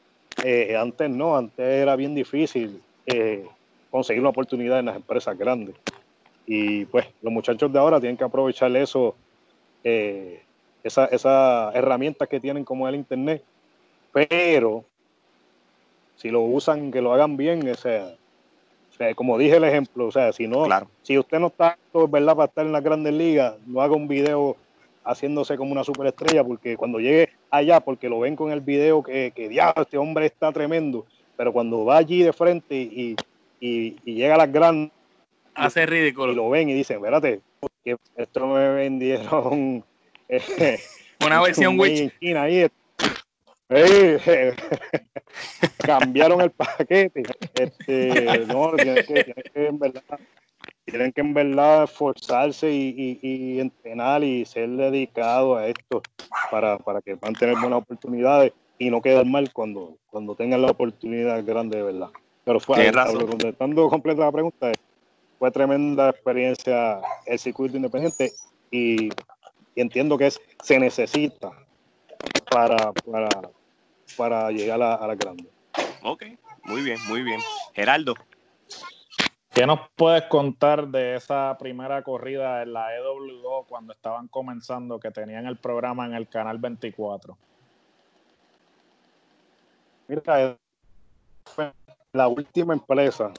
Eh, antes no, antes era bien difícil eh, conseguir una oportunidad en las empresas grandes. Y pues los muchachos de ahora tienen que aprovechar eso, eh, esa, esa herramientas que tienen como el Internet. Pero si lo usan, que lo hagan bien, o sea, como dije el ejemplo, o sea, si no, si usted no está, ¿verdad? Para estar en las grandes ligas, no haga un video haciéndose como una superestrella, porque cuando llegue allá, porque lo ven con el video que, que diablo, este hombre está tremendo, pero cuando va allí de frente y, y, llega a las grandes, hace ridículo. Y lo ven y dicen, espérate, que esto me vendieron (laughs) eh, una versión Witch. Ahí, eh, (laughs) cambiaron el paquete. Este, (laughs) no, tiene que, tiene que en verdad tienen que en verdad esforzarse y, entrenar y ser dedicados a esto para, que puedan tener buenas oportunidades y no quedar mal cuando, cuando tengan la oportunidad grande de verdad. Pero fue, contestando completa la pregunta, fue tremenda experiencia el circuito independiente y, entiendo que es, se necesita para, para, para llegar a, a la grande. Ok, muy bien, muy bien. Geraldo. ¿Qué nos puedes contar de esa primera corrida en la EWO cuando estaban comenzando, que tenían el programa en el canal 24? Mira, la última empresa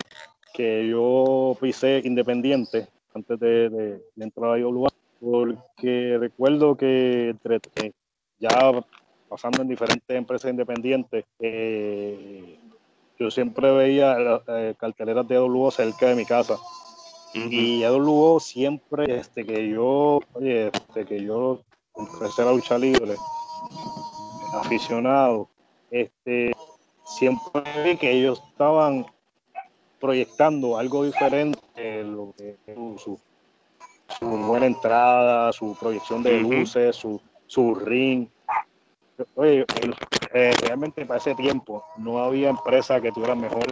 que yo pisé independiente antes de, entrar a IWA, porque recuerdo que eh, ya pasando en diferentes empresas independientes, eh, yo siempre veía eh, carteleras de EWO cerca de mi casa. Uh -huh. Y EWO siempre, este, que yo, oye, este, que yo empecé a lucha libre, aficionado, este, siempre vi que ellos estaban proyectando algo diferente, lo que su, su buena entrada, su proyección de luces, su, su ring. Oye, eh, realmente para ese tiempo no había empresa que tuviera mejor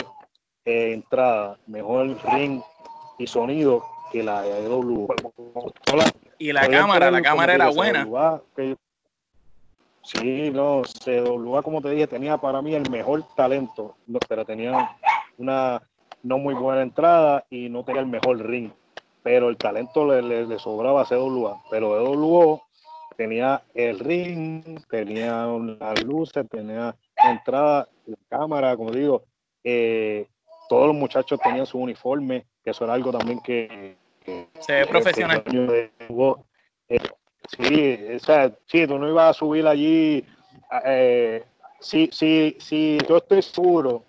eh, entrada, mejor ring y sonido que la de EW. Y la cámara, la cámara era buena. Que, sí, no, CWA, como te dije, tenía para mí el mejor talento, pero tenía una no muy buena entrada y no tenía el mejor ring. Pero el talento le, le, le sobraba a CWA. Pero EWO tenía el ring, tenía las luces, tenía entrada, la cámara, como digo, eh, todos los muchachos tenían su uniforme, que eso era algo también que... que Se ve profesional. De, eh, sí, o sea, sí, tú no ibas a subir allí. Eh, sí, sí, sí, yo estoy seguro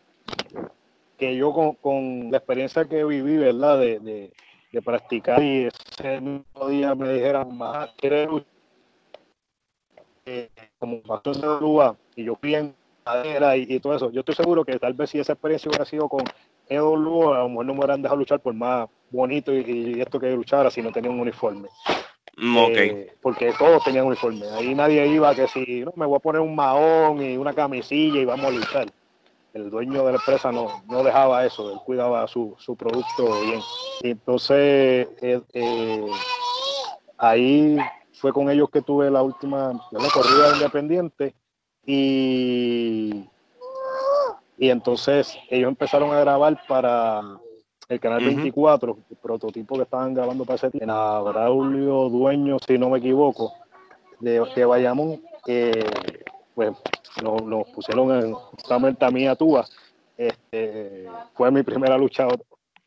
que yo con, con la experiencia que viví, ¿verdad? De, de, de practicar y ese mismo día me dijeran, más, ¿quieres luchar? Eh, como pasó en Uruguay y yo fui en madera y, y, todo eso, yo estoy seguro que tal vez si esa experiencia hubiera sido con EW, a lo mejor no me hubieran dejado luchar por más bonito y, y esto que luchara si no tenía un uniforme. Mm, okay. Eh, porque todos tenían uniforme. Ahí nadie iba que si no me voy a poner un mahón y una camisilla y vamos a luchar. El dueño de la empresa no, no dejaba eso, él cuidaba su, su producto bien. Entonces, eh, eh, ahí fue con ellos que tuve la última la corrida independiente y, y entonces ellos empezaron a grabar para el canal uh -huh. 24, el prototipo que estaban grabando para ese tiempo, en Braulio Dueño, si no me equivoco, de, de Bayamón, eh, pues nos, nos, pusieron en, justamente a mí a Tuba. Este, fue mi primera lucha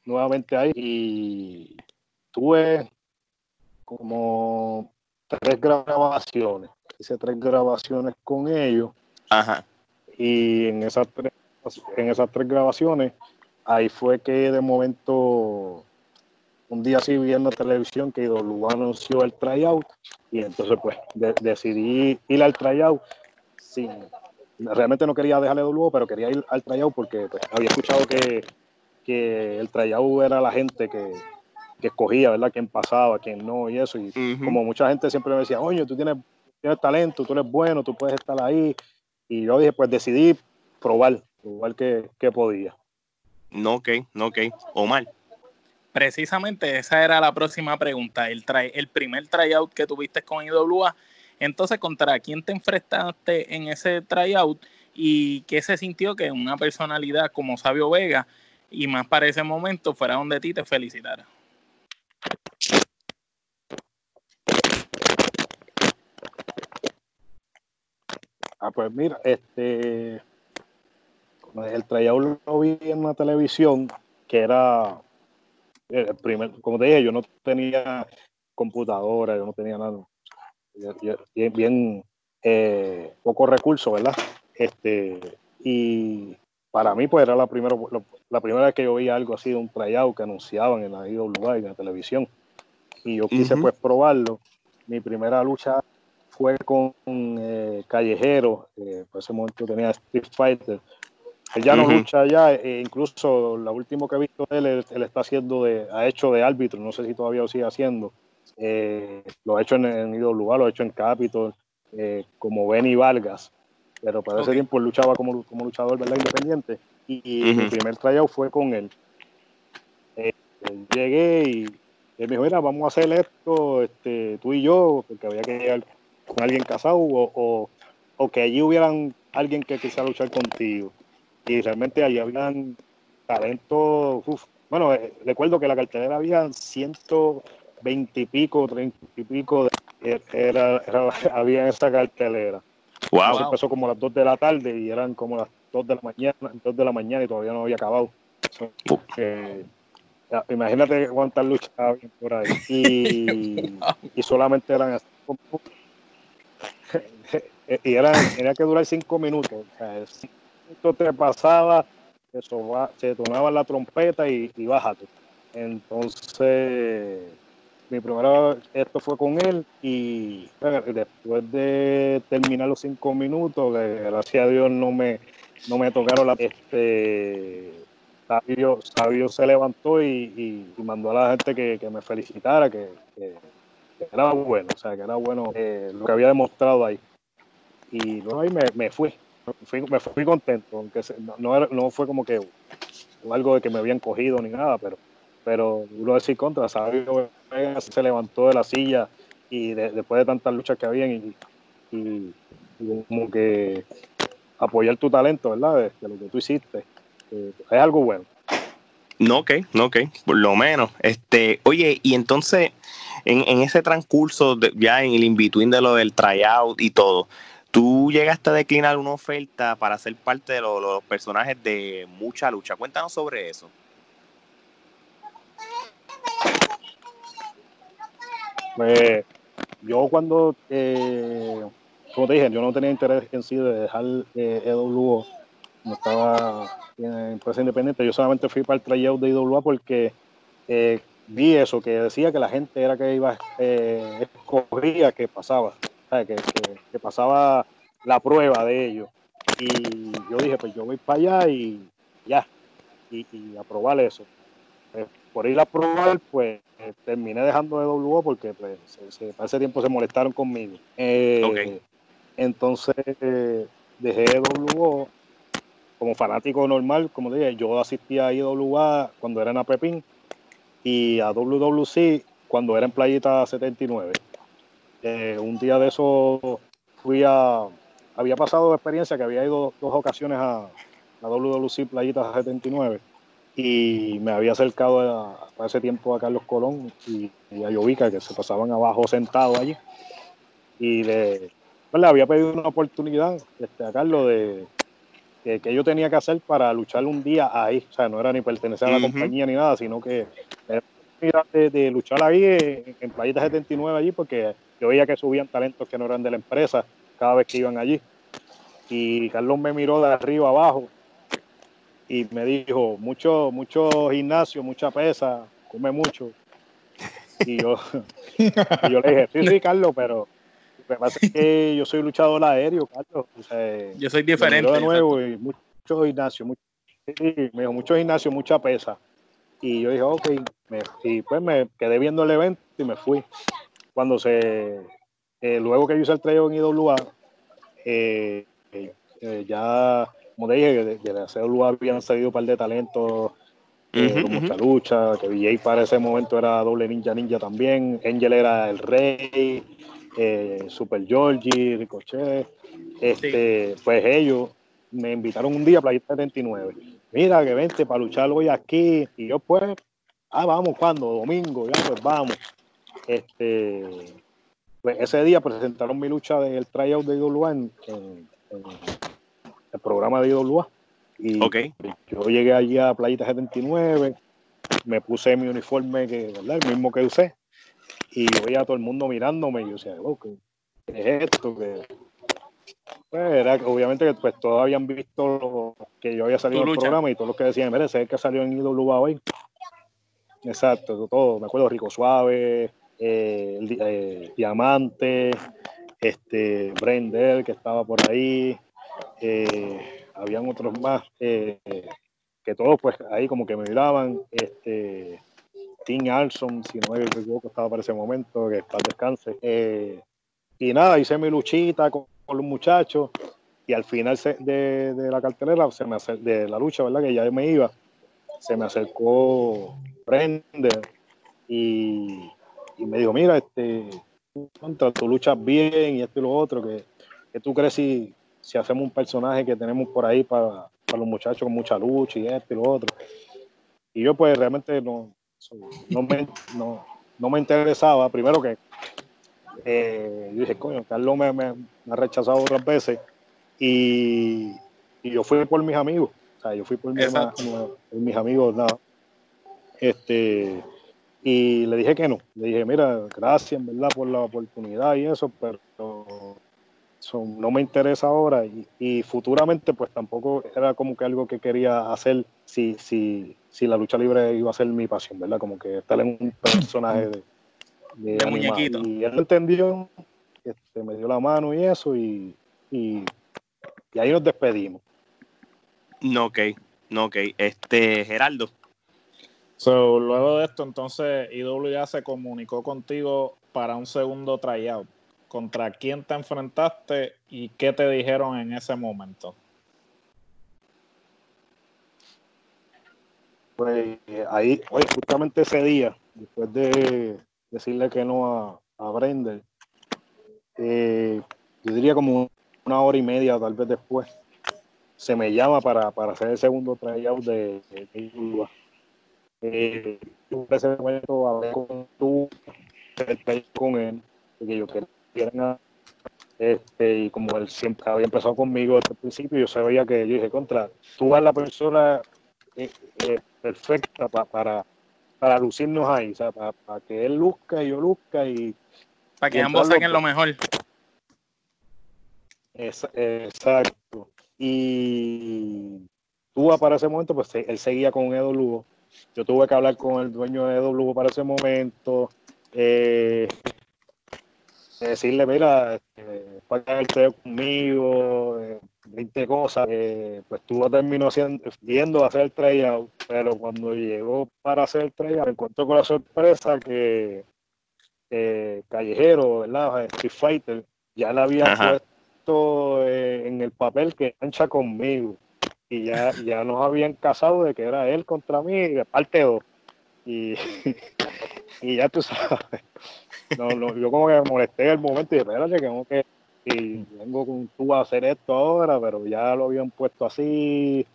nuevamente ahí y tuve como tres grabaciones. Hice tres grabaciones con ellos. Ajá. Y en esas tres, en esas tres grabaciones, ahí fue que de momento, un día así viendo televisión, que IWA anunció el tryout. Y entonces, pues, de, decidí ir al tryout sin. Realmente no quería dejarle W, pero quería ir al tryout porque pues, había escuchado que, que el tryout era la gente que, que escogía, ¿verdad? Quién pasaba, quién no y eso. Y uh -huh. como mucha gente siempre me decía, oye, tú tienes, tienes talento, tú eres bueno, tú puedes estar ahí. Y yo dije, pues decidí probar, probar que, que podía. No, ok, no, ok. Omar. Precisamente esa era la próxima pregunta. El, try, el primer tryout que tuviste con IWA, entonces, ¿contra quién te enfrentaste en ese tryout? ¿Y qué se sintió que una personalidad como Sabio Vega y más para ese momento fuera donde ti te felicitara? Ah, pues mira, este el tryout lo vi en una televisión que era el primer, como te dije, yo no tenía computadora, yo no tenía nada, bien, bien eh, pocos recursos, ¿verdad? Este, y para mí, pues era la primera, la primera vez que yo veía algo así de un tryout que anunciaban en la IWA, en la televisión. Y yo quise, uh -huh. pues, probarlo. Mi primera lucha fue con eh, Callejero, eh, por ese momento tenía Street Fighter. Él ya uh -huh. no lucha ya, e incluso la última que he visto de él, él, él, está haciendo de, ha hecho de árbitro, no sé si todavía lo sigue haciendo. Eh, lo ha hecho en, en IWA, lo ha hecho en Capitol, eh, como Benny Vargas, pero para okay. ese tiempo él luchaba como, como luchador ¿verdad? independiente y, y uh -huh. mi primer tryout fue con él. Eh, llegué y él me dijo, mira, vamos a hacer esto, este, tú y yo, porque había que llegar con alguien casado o, o, o que allí hubieran alguien que quisiera luchar contigo. Y realmente allí habían talentos, bueno, eh, recuerdo que la cartelera había 120 y pico, 30 y pico, de, era, (laughs) había en esa cartelera. Wow. empezó como a las 2 de la tarde y eran como las 2 de la mañana, 2 de la mañana y todavía no había acabado. Eh, imagínate cuántas luchas había por ahí. (laughs) Y, y solamente eran así (laughs) y era, tenía que durar cinco minutos. O sea, cinco te pasaba, eso se sonaba la trompeta y, y bájate. Entonces, mi primera, esto fue con él y después de terminar los cinco minutos, gracias a Dios no me, no me tocaron la... Este, Sabio, Sabio se levantó y, y, mandó a la gente que, que me felicitara, que, que, era bueno, o sea, que era bueno eh, lo que había demostrado ahí. Y luego ahí me, me fui. me fui contento, aunque no, no fue como que algo de que me habían cogido ni nada, pero pero uno decir contra, Sabio se levantó de la silla y después de tantas luchas que habían y, como que apoyar tu talento, ¿verdad? De, lo que tú hiciste, es algo bueno. No, ok, no, ok, por lo menos. Este, oye, y entonces, en, en ese transcurso, de, ya en el in-between de lo del tryout y todo, tú llegaste a declinar una oferta para ser parte de los personajes de mucha lucha. Cuéntanos sobre eso. Pues yo cuando, eh, como te dije, yo no tenía interés en sí de dejar eh, EWO, no estaba en empresa independiente, yo solamente fui para el tryout de IWA porque eh, vi eso, que decía que la gente era que iba, eh, escogía que pasaba, que, que, pasaba la prueba de ellos. Y yo dije, pues yo voy para allá y ya, y, y aprobar eso. Pues, por ir a probar, pues eh, terminé dejando de WO porque pues, se, ese tiempo se molestaron conmigo. Eh, entonces eh, dejé WO como fanático normal, como dije, yo asistía a IWA cuando era en Apepín y a WWC cuando era en Playita 79. un día de eso fui a. Había pasado experiencia que había ido dos ocasiones a, a WWC Playita 79 y me había acercado a, ese tiempo a Carlos Colón y, a Yovica, que se pasaban abajo sentados allí. Y le, pues, le había pedido una oportunidad este, a Carlos de que, yo tenía que hacer para luchar un día ahí. O sea, no era ni pertenecer a la compañía ni nada, sino que era de, luchar ahí en, en Playita 79 allí, porque yo veía que subían talentos que no eran de la empresa cada vez que iban allí. Y Carlos me miró de arriba abajo y me dijo, mucho, mucho gimnasio, mucha pesa, come mucho. Y yo, (laughs) yo le dije, sí, sí, Carlos, pero me pasa que yo soy luchador aéreo, Carlos. yo soy diferente. de nuevo y mucho gimnasio, mucho, me dijo, mucho gimnasio, mucha pesa. Y yo dije, ok, y pues me quedé viendo el evento y me fui. Cuando se, eh, luego que yo hice el trailer en IWA, eh, eh, ya como te dije, de, la CWA habían salido un par de talentos eh, mucha lucha, que VJ para ese momento era doble ninja ninja también, Angel era el rey, eh, Super Georgie, Ricochet, este, pues ellos me invitaron un día a Playa 79. Mira que vente para luchar hoy aquí. Y yo pues, ah, vamos, cuando, domingo, ya pues vamos. Este, pues ese día presentaron mi lucha del tryout de IWA en, en, el programa de IWA. Y yo llegué allí a Playita 79, me puse mi uniforme, que, ¿verdad? el mismo que usé, y veía a todo el mundo mirándome, y yo decía, oh, ¿qué, es esto? Que, pues, era, obviamente que pues, todos habían visto que yo había salido en el programa y todos los que decían, mire, ese es el que salió en IWA hoy. Exacto, todo, me acuerdo, Rico Suave, eh, eh, Diamante, este, Brender, que estaba por ahí, eh, habían otros más eh, que todos pues ahí como que me miraban, este, Tim Alson, si no me equivoco, estaba para ese momento, que para descanse. Eh, y nada, hice mi luchita con, los muchachos y al final de, la cartelera, se me de la lucha, ¿verdad? Que ya me iba, se me acercó Brender y, y me dijo, mira, este, contra tu luchas bien y esto y lo otro, que ¿qué tú crees si, si hacemos un personaje que tenemos por ahí para, para los muchachos con mucha lucha y esto y lo otro? Y yo pues realmente no, no, me, no, no me interesaba, primero que eh, yo dije, coño, Carlos me, me, ha rechazado otras veces y, y, yo fui por mis amigos, o sea, yo fui por mis, mis amigos, nada. Este, y le dije que no, le dije, mira, gracias, en verdad, por la oportunidad y eso, pero no me interesa ahora y, futuramente pues tampoco era como que algo que quería hacer si, si, si la lucha libre iba a ser mi pasión, ¿verdad? Como que estar en un personaje de, de, muñequito. Y él entendió, este, me dio la mano y eso, y, y, ahí nos despedimos. No, ok, no, ok. Este, Geraldo. So, luego de esto, entonces, IWA se comunicó contigo para un segundo tryout. ¿Contra quién te enfrentaste y qué te dijeron en ese momento? Pues ahí, justamente ese día, después de, decirle que no a, a Brender. Eh, yo diría como una hora y media, tal vez después, se me llama para, para hacer el segundo tryout de, de, de eh, yo en ese momento hablé con tú, con él, porque yo quería este, y como él siempre había empezado conmigo desde el principio, yo sabía que yo dije, contra, tú eres la persona eh, eh, perfecta para para lucirnos ahí, o sea, para, que él luzca y yo luzca y... Para que ambos saquen lo mejor. exacto. Y tú para ese momento, pues él seguía con Edo Lugo. Yo tuve que hablar con el dueño de Edo Lugo para ese momento. Eh, decirle, mira, este, paga el conmigo, 20 eh, cosas, eh, pues tú terminó haciendo, viendo hacer el tryout, pero cuando llegó para hacer el tryout, me encontró con la sorpresa que Callejero, ¿verdad? Street Fighter, ya le había puesto eh, en el papel que ancha conmigo. Y ya, ya nos habían casado de que era él contra mí, parte dos. Y, (laughs) y ya tú sabes no, no, yo como que me molesté en el momento y dije, espérate, que, como que y vengo con tú a hacer esto ahora, pero ya lo habían puesto así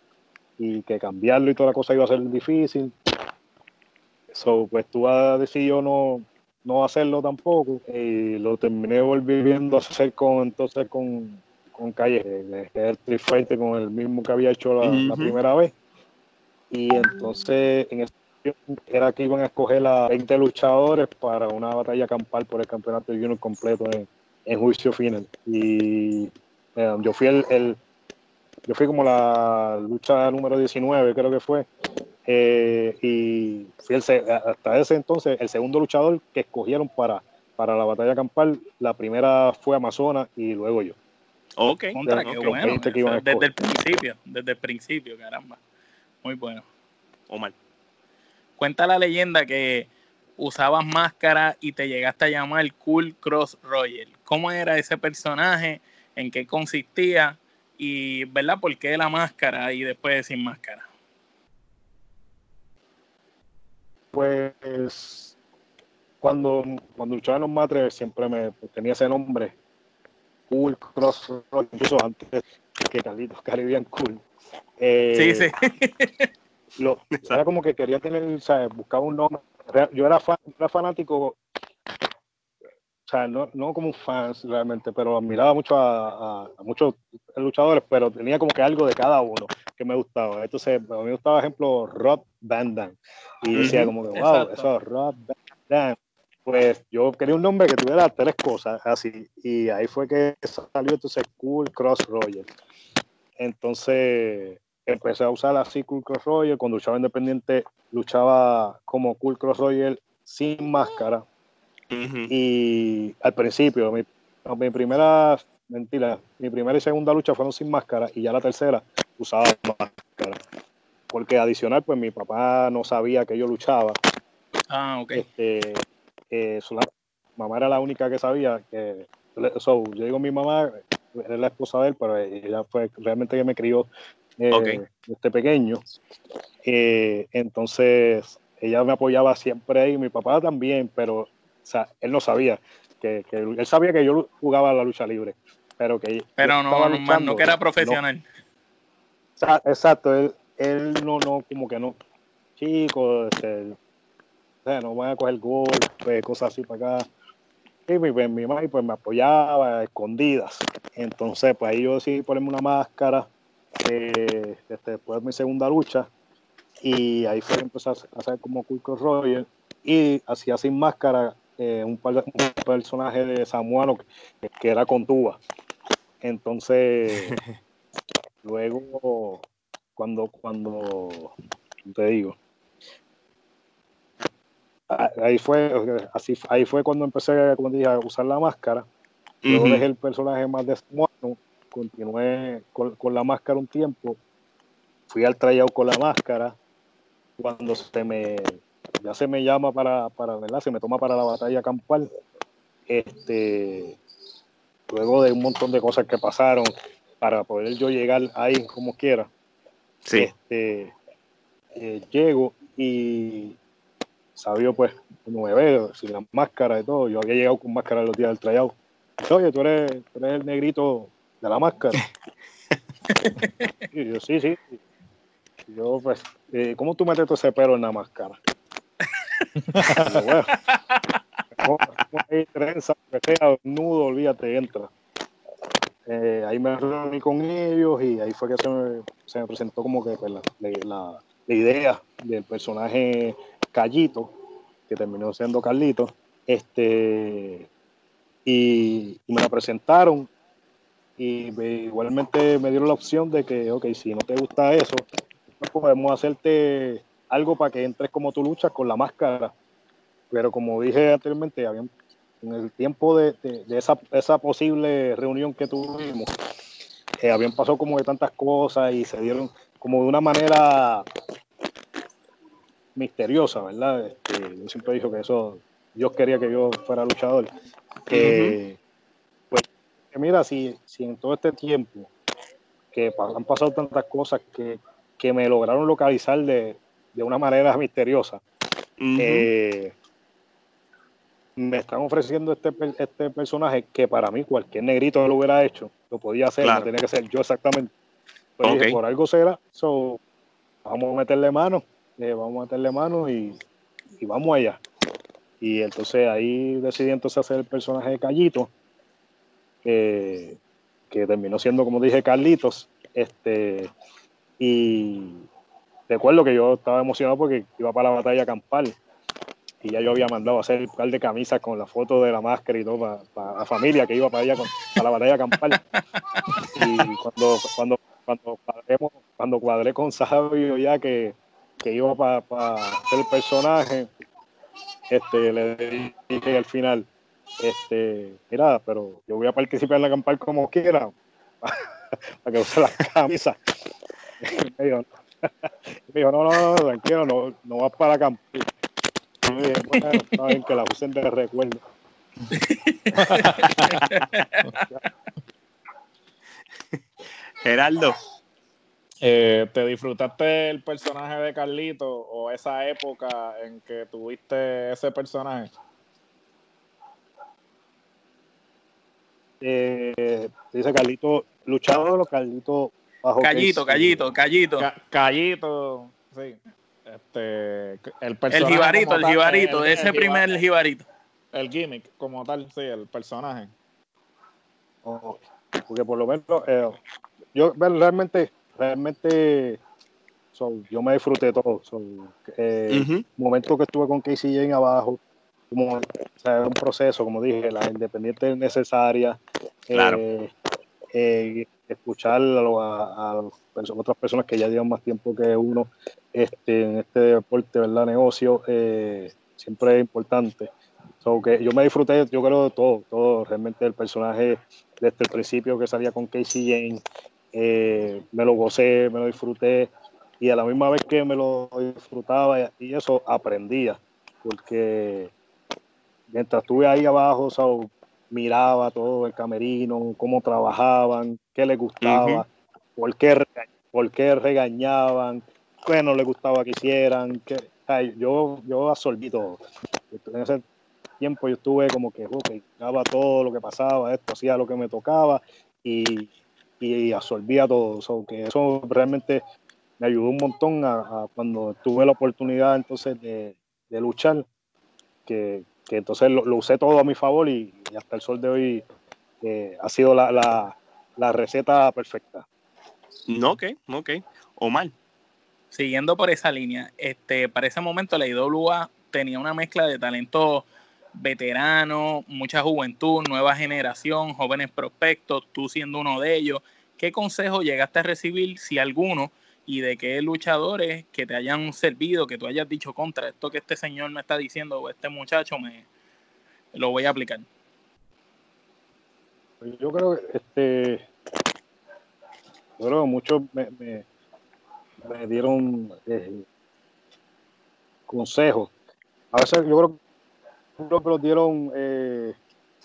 y que cambiarlo y toda la cosa iba a ser difícil. So, pues tú decidido no, no hacerlo tampoco y lo terminé volviendo a hacer con entonces con, con Calle, el Street con el mismo que había hecho la, primera vez. Y entonces en ese era que iban a escoger a 20 luchadores para una batalla campal por el campeonato junior completo en, juicio final. Y eh, yo fui el, yo fui como la lucha número 19, creo que fue. Eh, y fui hasta ese entonces el segundo luchador que escogieron para, para la batalla campal. La primera fue Amazonas y luego yo. Ok, Contra, qué bueno. desde el principio, desde el principio, caramba. Muy bueno. Omar. Cuenta la leyenda que usabas máscara y te llegaste a llamar Cool Cross Royal. ¿Cómo era ese personaje? ¿En qué consistía? Y, ¿verdad? ¿Por qué la máscara y después sin máscara? Pues cuando, cuando luchaba en los matres siempre me tenía ese nombre, Cool Cross Royal, incluso antes que Carlitos Caribbean Cool. Eh, sí, sí. (laughs) lo, (laughs) era como que quería tener, ¿sabes? buscaba un nombre. Yo era, era fanático, o sea, no, no como un fan realmente, pero admiraba mucho a, muchos luchadores, pero tenía como que algo de cada uno que me gustaba. Entonces, a mí me gustaba, por ejemplo, Rob Van Damme. Y decía como que, wow, eso es Rob Van Damme. Pues yo quería un nombre que tuviera tres cosas así. Y ahí fue que salió entonces Cool Cross Roger. Entonces, empecé a usar así Cool Cross Royal. Cuando luchaba independiente, luchaba como Cool Cross Royal sin máscara. Y al principio, mi, mi, primera, mentira, mi primera y segunda lucha fueron sin máscara y ya la tercera usaba máscara. Porque adicional, pues mi papá no sabía que yo luchaba. Ah, ok. Este, eh, mamá era la única que sabía que. yo digo mi mamá, era la esposa de él, pero ella fue realmente que me crió eh, este pequeño. Eh, entonces, ella me apoyaba siempre ahí, mi papá también, pero o sea, él no sabía, que, él sabía que yo jugaba la lucha libre, pero que pero no, no, no que era profesional. exacto, él, él no, no, como que no. Chico, este, no voy a coger golpes, cosas así para acá. Y mi, pues, mi madre pues me apoyaba a escondidas. Entonces, pues ahí yo decidí ponerme una máscara eh, este, después de mi segunda lucha. Y ahí fue que empecé a hacer como Culco Roger. Y hacía sin máscara eh, un, personaje de Samuano que, que era con tuba. Entonces, (laughs) luego, cuando, cuando, te digo, ahí fue, así, ahí fue cuando empecé, como dije, a usar la máscara. Luego dejé el personaje más de Samuano, continué con, la máscara un tiempo, fui al tryout con la máscara, cuando se me, ya se me llama para, para ¿verdad? Se me toma para la batalla campal, este, luego de un montón de cosas que pasaron para poder yo llegar ahí como quiera. Sí. Este, eh, llego y sabio pues veo, sin la máscara y todo. Yo había llegado con máscara los días del tryout. Oye, tú eres, eres el negrito de la máscara. (laughs) y yo, sí, sí. yo, pues, eh, ¿cómo tú metes todo ese pelo en la máscara? bueno, hay trenza, sea, nudo, olvídate, entra. Eh, ahí me reuní con ellos y ahí fue que se me, se me presentó como que pues, la, la, la, idea del personaje Callito, que terminó siendo Carlito, este, y, me la presentaron y igualmente me dieron la opción de que, ok, si no te gusta eso, pues podemos hacerte algo para que entres como tú luchas con la máscara. Pero como dije anteriormente, habían, en el tiempo de, esa, esa, posible reunión que tuvimos, eh, habían pasado como de tantas cosas y se dieron como de una manera misteriosa, ¿verdad? Este, yo siempre digo que eso, Dios quería que yo fuera luchador. Pues, mira, si, si en todo este tiempo que han pasado tantas cosas que, que me lograron localizar de, de una manera (laughs) misteriosa, eh, me están ofreciendo este, este personaje que para mí cualquier negrito lo hubiera hecho, lo podía hacer, no tenía que ser yo exactamente. Pues por algo será, so, vamos a meterle mano eh, vamos a meterle mano y, vamos allá. Y entonces ahí decidí entonces hacer el personaje de Callito, que terminó siendo, como dije, Carlitos. Este, y recuerdo que yo estaba emocionado porque iba para la batalla campal y ya yo había mandado a hacer un par de camisas con la foto de la máscara y todo para, la familia que iba para allá con, para la batalla campal. Y cuando, cuando, cuando, cuando cuadré con Sabio ya que, que iba para ser el personaje, este, le dije al final, este, mira, pero yo voy a participar en la campal como quiera, (laughs) para que use las camisas. (laughs) me dijo, me (laughs) dijo, no, no, no, tranquilo, no, no vas para la campal. Me dije, bueno, está bien que la usen de recuerdo. Geraldo. Eh, ¿Te disfrutaste el personaje de Carlito o esa época en que tuviste ese personaje? Eh, dice Carlito, luchador o Carlito bajo Callito, Callito, Callito. Callito, sí. Este, el, el jibarito, el jibarito, ese primer jibarito. El gimmick, como tal, sí, el personaje. Oh, porque por lo menos, eh, yo realmente realmente yo me disfruté todo. Eh, Momento que estuve con Casey Jane abajo, como un proceso, como dije, la independiente necesaria. Eh, eh, escuchar a, otras personas que ya llevan más tiempo que uno este, en este deporte, ¿verdad? Negocio, siempre es importante. que yo me disfruté, yo creo, de todo, todo, realmente el personaje desde el principio que salía con Casey Jane, eh, me lo gocé, me lo disfruté y a la misma vez que me lo disfrutaba y eso aprendía, porque mientras estuve ahí abajo, miraba todo el camerino, cómo trabajaban, qué les gustaba, por, qué, por qué regañaban, qué no les gustaba que hicieran, que, yo, yo absorbí todo. tiempo yo estuve como que daba todo lo que pasaba, esto hacía lo que me tocaba y, y absorbía todo. eso que eso realmente me ayudó un montón a, cuando tuve la oportunidad entonces de, luchar, que, entonces lo, usé todo a mi favor y, hasta el sol de hoy eh, ha sido la, la, la receta perfecta. No, ok, ok. Omar. Siguiendo por esa línea, este, para ese momento la IWA tenía una mezcla de talentos veteranos, mucha juventud, nueva generación, jóvenes prospectos, tú siendo uno de ellos. ¿Qué consejo llegaste a recibir, si alguno, y de qué luchadores que te hayan servido, que tú hayas dicho contra esto que este señor me está diciendo o este muchacho me lo voy a aplicar? Pues yo creo que este yo creo muchos me, me, dieron eh, consejos. A veces yo creo, que los dieron eh,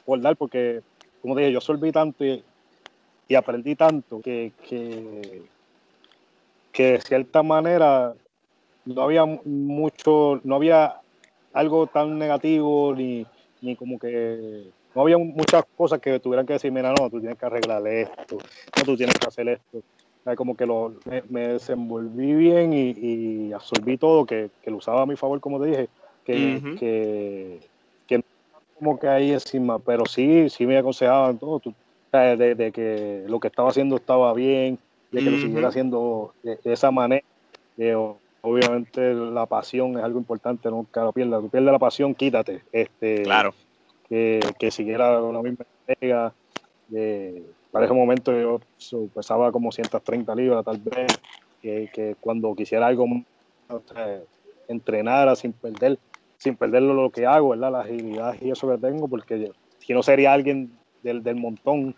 por dar, porque, como dije, yo solví tanto y, aprendí tanto que, que, de cierta manera no había mucho, no había algo tan negativo ni, ni como que no había muchas cosas que tuvieran que decir, mira, no, tú tienes que arreglar esto, no, tú tienes que hacer esto. como que lo, me, desenvolví bien y, absorbí todo, que, lo usaba a mi favor, como te dije, que, que, como que ahí encima, pero sí, sí me aconsejaban todo, de, que lo que estaba haciendo estaba bien, de que lo siguiera haciendo de, esa manera. obviamente la pasión es algo importante, nunca lo pierdas. Tú pierdes la pasión, quítate. Este, claro que, que siguiera con la misma entrega. para ese momento yo pesaba como 130 libras tal vez, que, que cuando quisiera algo, o entrenara sin perder, sin perder lo que hago, ¿verdad? la agilidad y eso que tengo, porque si no sería alguien del, del montón,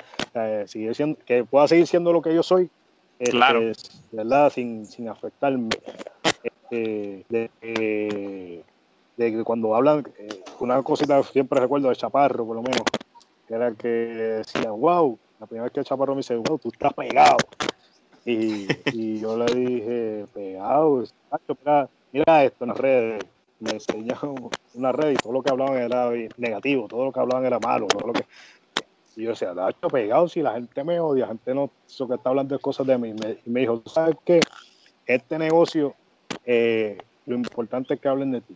siendo, que pueda seguir siendo lo que yo soy, este, claro. ¿verdad? Sin, sin afectarme. Este, de, de cuando hablan, eh, una cosita siempre recuerdo de Chaparro, por lo menos, que era que decían, wow, la primera vez que Chaparro me dice, wow, tú estás pegado. Y, y yo le dije, pegado, mira, mira esto en las redes. Me enseñaron una red y todo lo que hablaban era negativo, todo lo que hablaban era malo, todo lo que... Y yo decía, hecho pegado, si la gente me odia, la gente no, eso que está hablando de cosas de mí. y me dijo, ¿sabes qué? Este negocio, eh, lo importante es que hablen de ti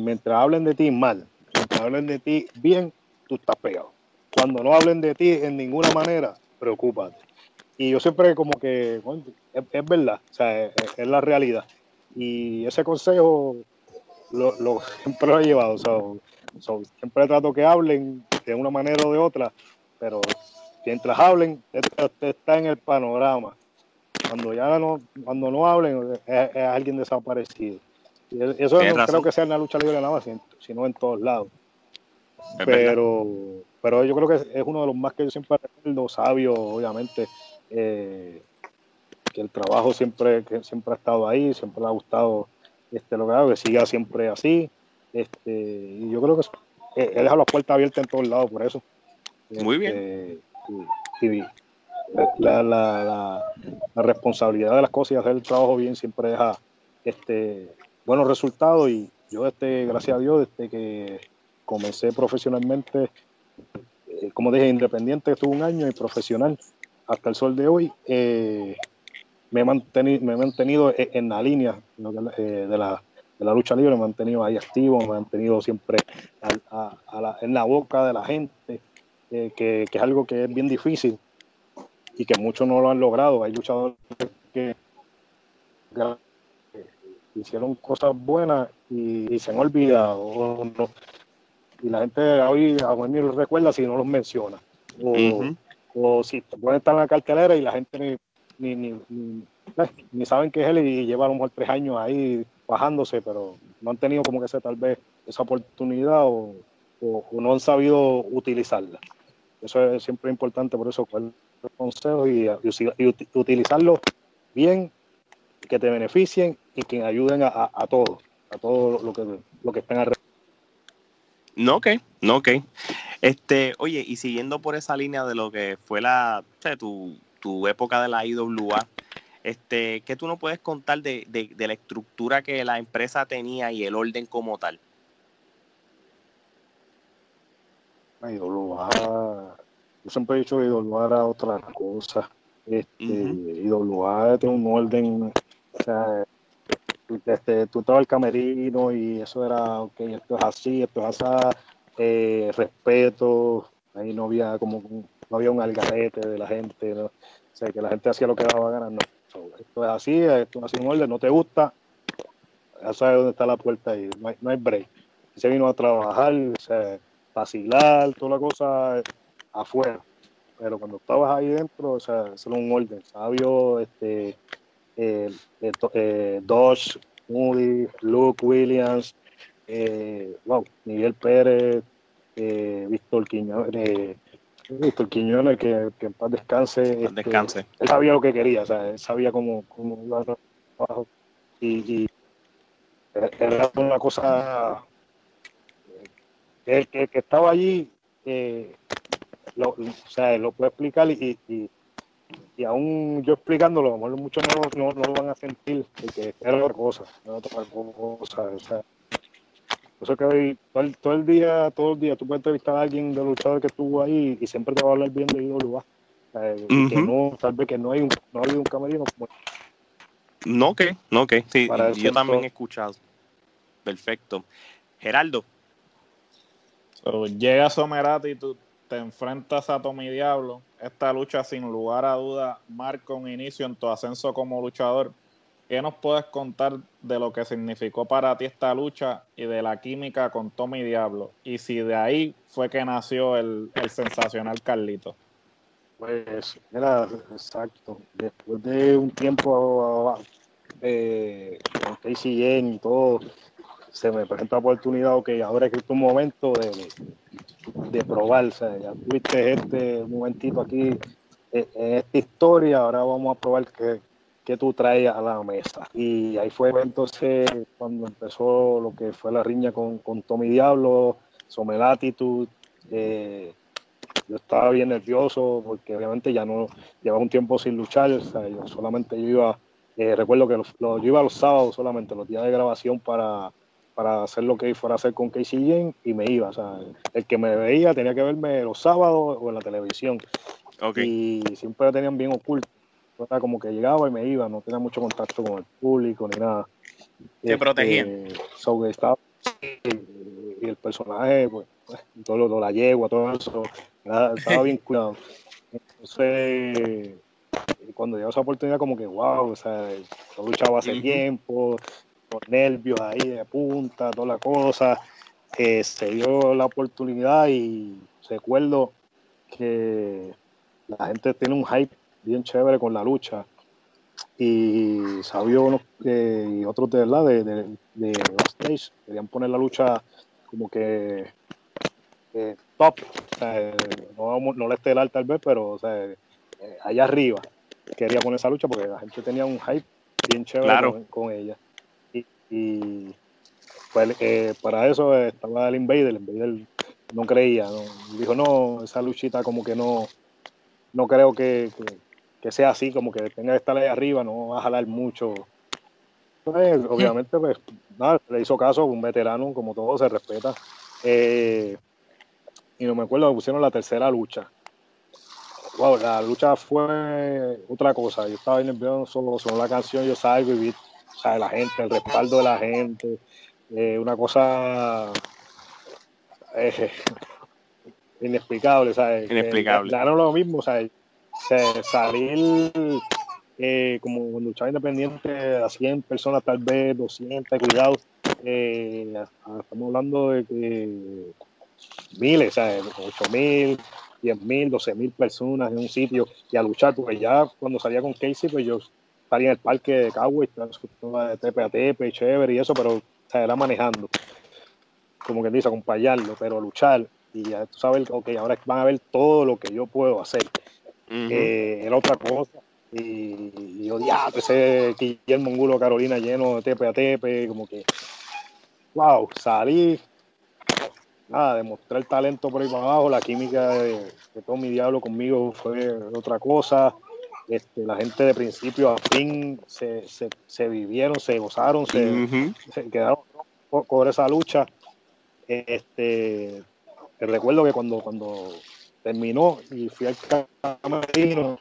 mientras hablen de ti mal, mientras hablen de ti bien, tú estás pegado. Cuando no hablen de ti en ninguna manera, preocúpate. Y yo siempre como que, es, verdad, o sea, es, la realidad. Y ese consejo lo, (laughs) siempre lo he llevado. O sea, siempre trato que hablen de una manera o de otra, pero mientras hablen, está en el panorama. Cuando ya no, cuando no hablen, es alguien desaparecido. Eso no creo que sea en la lucha libre nada más, sino en todos lados. pero, pero yo creo que es uno de los más que yo siempre recuerdo, sabio, obviamente, eh, que el trabajo siempre, que siempre ha estado ahí, siempre le ha gustado este, lo que hago, que siga siempre así. Este, y yo creo que él deja las puertas abiertas en todos lados por eso. Muy bien. Este, la, la, responsabilidad de las cosas y hacer el trabajo bien siempre deja este, buenos resultados. Y yo, este, gracias a Dios, desde que comencé profesionalmente, eh, como dije, independiente, estuve un año y profesional hasta el sol de hoy, eh, me, he mantenido, me he mantenido en la línea eh, de, la, de, la, lucha libre, me he mantenido ahí activo, me he mantenido siempre en la boca de la gente, que, que, es algo que es bien difícil y que muchos no lo han logrado. Hay luchadores que hicieron cosas buenas y, se han olvidado. y la gente hoy a mí lo recuerda si no los menciona. O, si pueden estar en la cartelera y la gente ni, ni, ni, saben que es él y lleva a lo mejor tres años ahí bajándose, pero no han tenido como que sea tal vez esa oportunidad o, no han sabido utilizarla. Eso es siempre importante, por eso el consejo y, y utilizarlo bien que te beneficien y que ayuden a, a, todos, a todo lo que, lo que estén alrededor. No, ok, no, ok. Este, oye, y siguiendo por esa línea de lo que fue la, tu, tu época de la IWA, este, ¿qué tú no puedes contar de, de, la estructura que la empresa tenía y el orden como tal? IWA, yo siempre he dicho que IWA era otra cosa. Este, IWA tiene un orden, o sea, este, tú estabas el camerino y eso era, ok, esto es así, esto es así, eh, respeto, ahí no había como, no había un algarete de la gente, ¿no? o sea, que la gente hacía lo que daba ganas, no. esto es así, esto es así un orden, no te gusta, ya sabes dónde está la puerta y no hay, no hay break. Se vino a trabajar, o sea, vacilar, toda la cosa afuera. Pero cuando estabas ahí dentro, o sea, eso era un orden sabio, este, eh, eh, Dodge, Moody, Luke Williams, eh, wow, Miguel Pérez, eh, Víctor Quiñones, eh, Víctor Quiñones, que, que en paz descanse. Este, descanse. Él sabía lo que quería, o sea, él sabía cómo, cómo iba a trabajo. Y, y era una cosa el que, que, estaba allí eh, lo, o sea, lo puede explicar y, y, y, aún yo explicándolo, a lo mejor muchos no, no, no, lo van a sentir, porque era otra cosa, era otra cosa, o sea, eso que hoy, todo el, todo el día, todo el día, tú puedes entrevistar a alguien de luchador que estuvo ahí y siempre te va a hablar bien de IWA. Sea, uh -huh. que no, tal vez que no hay un, no ha habido un camerino como no, que, no, que, sí, yo también he escuchado. Perfecto. Geraldo. So, llega Somerati y tú te enfrentas a Tommy Diablo. Esta lucha, sin lugar a duda, marca un inicio en tu ascenso como luchador. ¿Qué nos puedes contar de lo que significó para ti esta lucha y de la química con Tommy Diablo? Y si de ahí fue que nació el, el sensacional Carlito. Pues, era exacto. Después de un tiempo eh, con Yen y todo, se me presenta la oportunidad, ok, ahora es que es momento de, de probar, o sea, ya tuviste este momentito aquí eh, en esta historia, ahora vamos a probar qué, qué tú traes a la mesa. Y ahí fue entonces cuando empezó lo que fue la riña con, con Tommy Diablo, Some Latitude, eh, yo estaba bien nervioso porque obviamente ya no llevaba un tiempo sin luchar, o sea, yo solamente yo iba, eh, recuerdo que lo, lo, yo iba los sábados solamente, los días de grabación para, para hacer lo que fuera a hacer con Casey Jane y me iba, o sea, el que me veía tenía que verme los sábados o en la televisión okay. y siempre lo tenían bien oculto, era como que llegaba y me iba, no tenía mucho contacto con el público ni nada. Te este, protegían. So, estaba, y el personaje, pues, todo lo, la yegua, todo eso, estaba bien (laughs) cuidado. Entonces, cuando llegó esa oportunidad, como que, wow, o sea, yo luchaba hace uh -huh. tiempo, con nervios ahí de punta, toda la cosa. Eh, se dio la oportunidad y recuerdo que la gente tiene un hype bien chévere con la lucha. Y Sabio eh, y otros de verdad de, de, de stage querían poner la lucha como que eh, top, o sea, no, no la estelar tal vez, pero o sea, eh, allá arriba quería poner esa lucha porque la gente tenía un hype bien chévere claro. con, con, ella. Y, pues eh, para eso estaba el Invader, el Invader no creía, ¿no? dijo no, esa luchita como que no, no creo que, que, que, sea así, como que tenga que estar ahí arriba, no va a jalar mucho. Pues, (laughs) obviamente, pues nada, le hizo caso, un veterano, como todo, se respeta. Eh, y no me acuerdo, pusieron la tercera lucha. Wow, la lucha fue otra cosa. Yo estaba bien nervioso, sonó la canción, yo salgo y vi o sea, la gente, el respaldo de la gente. Eh, una cosa eh, (laughs) inexplicable, ¿sabes? Inexplicable. Eh, lo mismo, ¿sabes? salir eh, como cuando luchaba independiente a 100 personas, tal vez 200, cuidado. Eh, estamos hablando de que miles, ¿sabes? 8 mil, 10 mil, 12 mil personas en un sitio y a luchar, porque ya cuando salía con Casey, pues yo salía en el parque de Cowboy, de tepe a tepe, chévere y eso, pero o sea, era manejando, como que dice, acompañarlo, pero luchar y ya tú sabes, ok, ahora van a ver todo lo que yo puedo hacer. Uh -huh. eh, era otra cosa. Y, y odiar ese Guillermo Angulo Carolina lleno de tepe a tepe, como que, wow, salí, nada, demostrar el talento por ahí para abajo, la química de, de Tommy Diablo conmigo fue otra cosa. Este, la gente de principio a fin se, se, se vivieron, se gozaron, se, uh -huh. se quedaron por, por, esa lucha. Este, recuerdo que cuando, cuando terminó y fui al camerino,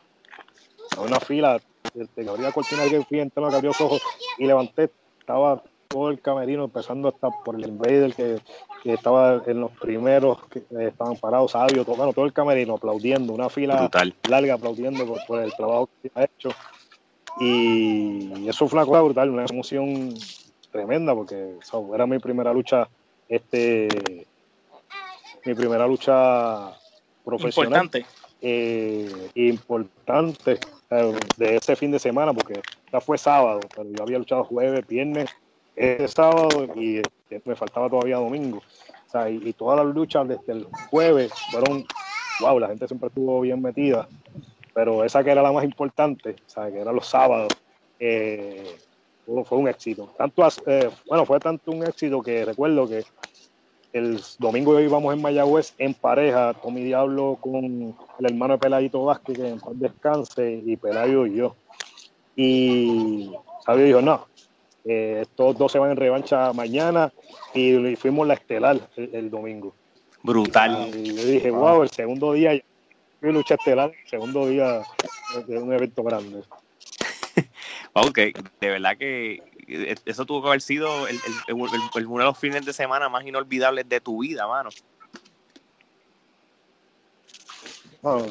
a una fila, de abrí la cortina que fui, entré, abrí los ojos y levanté, estaba todo el camerino, empezando hasta por el invader que, que estaba en los primeros que eh, estaban parados, sabios, tocando todo el camerino, aplaudiendo, una fila larga aplaudiendo por, el trabajo que ha hecho. Y eso fue una cosa brutal, una emoción tremenda, porque era mi primera lucha, este mi primera lucha profesional. Importante. Eh, importante eh, de ese fin de semana, porque ya fue sábado, pero yo había luchado jueves, viernes, ese sábado y este, me faltaba todavía domingo. O sea, y, todas las luchas desde el jueves fueron, wow, la gente siempre estuvo bien metida, pero esa que era la más importante, o sea, que era los sábados, eh, fue un éxito. Tanto, eh, bueno, fue tanto un éxito que recuerdo que el domingo íbamos en Mayagüez en pareja, Tommy Diablo con el hermano de Peladito Vázquez, que en paz descanse, y Pelayo y yo. Y Sabio dijo, no, eh, estos dos se van en revancha mañana y fuimos la estelar el, domingo. Brutal. Y le dije, wow, el segundo día fui lucha estelar, el segundo día de un evento grande. (laughs) ok, de verdad que eh, eso tuvo que haber sido el, uno de los fines de semana más inolvidables de tu vida, mano. No,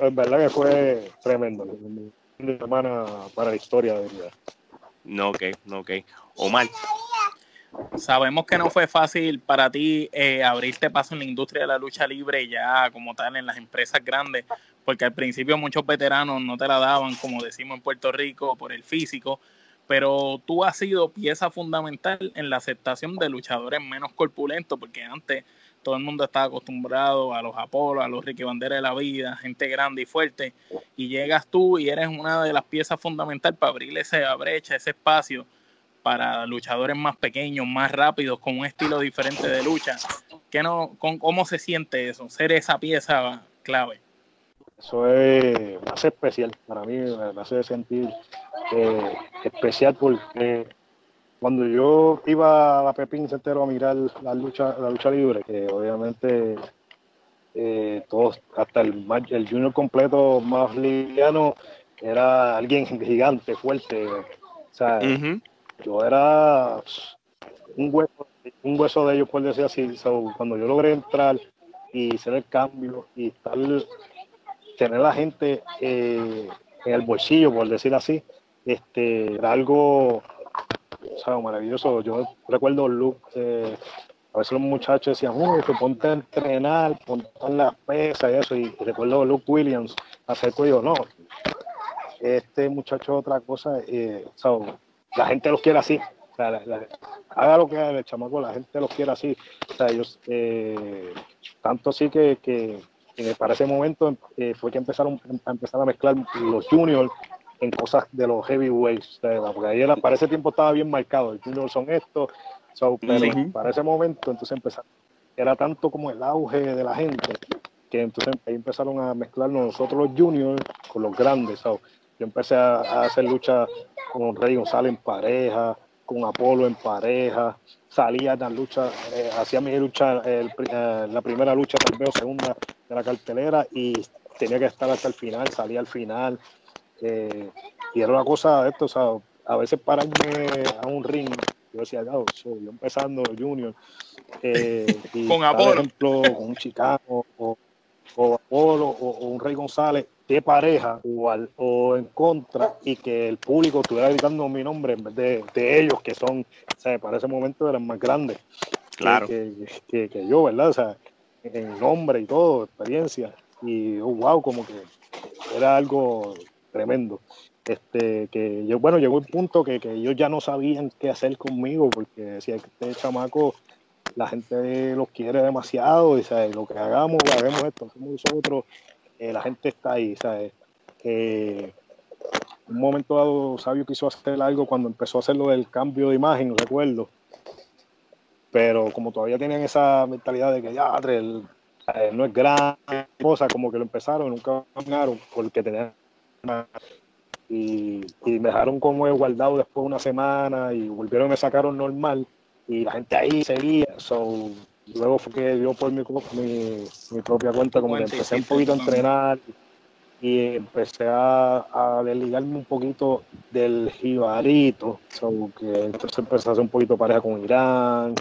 en verdad que fue tremendo. Un fin de semana para la historia de vida. No, ok, no, ok. Omar. Sabemos que no fue fácil para ti eh, abrirte paso en la industria de la lucha libre ya como tal en las empresas grandes, porque al principio muchos veteranos no te la daban, como decimos en Puerto Rico, por el físico, pero tú has sido pieza fundamental en la aceptación de luchadores menos corpulentos, porque antes todo el mundo estaba acostumbrado a los Apolo, a los Ricky Bandera de la vida, gente grande y fuerte, y llegas tú y eres una de las piezas fundamentales para abrir esa brecha, ese espacio para luchadores más pequeños, más rápidos, con un estilo diferente de lucha. ¿Qué no, con, ¿Cómo se siente eso, ser esa pieza clave? Eso es, me hace especial, para mí me hace sentir eh, especial porque cuando yo iba a la Pepín Centero a mirar la lucha, la lucha libre, que obviamente eh, todos, hasta el, el junior completo más liviano, era alguien (laughs) gigante, fuerte. O sea, yo era un hueso, un hueso de ellos, por decir así. cuando yo logré entrar y hacer el cambio y tener la gente eh, en el bolsillo, por decir así, este, era algo maravilloso. Yo recuerdo Luke, eh, a veces los muchachos decían, uy, que ponte a entrenar, ponte en las pesas y eso. Y recuerdo Luke Williams hacer y digo, no, este muchacho otra cosa. Eh, la gente los quiere así. haga lo que haga el chamaco, la gente los quiere así. O sea, ellos, eh, tanto así que, que, para ese momento eh, fue que empezaron a empezar a mezclar los juniors en cosas de los heavyweights, porque ahí para ese tiempo estaba bien marcado, el junior son estos, pero para ese momento entonces empezaron, era tanto como el auge de la gente, que entonces ahí empezaron a mezclarnos nosotros los juniors con los grandes, yo empecé a, hacer lucha con Rey González en pareja, con Apolo en pareja, salía en la lucha, eh, hacía mi lucha, eh, la primera lucha, tal vez segunda de la cartelera y tenía que estar hasta el final, salía al final, eh, y era una cosa de esto, o sea, a veces pararme a un ring, yo decía, yo empezando junior, eh, (laughs) con Apolo. Por ejemplo, con un Chicago o, o Apolo o, un Rey González de pareja o, o en contra y que el público estuviera gritando mi nombre en vez de, de ellos que son, o sea, para ese momento eran más grandes claro. que, que, que, yo, ¿verdad? O sea, en nombre y todo, experiencia. Y oh, wow, como que era algo tremendo. Este, que yo, bueno, llegó un punto que, que ellos ya no sabían qué hacer conmigo, porque si este chamaco, la gente los quiere demasiado, y ¿sabes? lo que hagamos, hagamos esto, hacemos nosotros, eh, la gente está ahí, ¿sabes? Eh, un momento dado, Sabio quiso hacer algo cuando empezó a hacer lo del cambio de imagen, recuerdo. Pero como todavía tenían esa mentalidad de que ya, eh, no es gran cosa, como que lo empezaron, nunca ganaron, porque tenían y, me dejaron como guardado después de una semana y volvieron y me sacaron normal y la gente ahí seguía. So, luego fue que yo por mi, mi, mi propia cuenta como que empecé un poquito a entrenar y empecé a, a desligarme un poquito del jibarito, que entonces empecé a hacer un poquito pareja con Irán,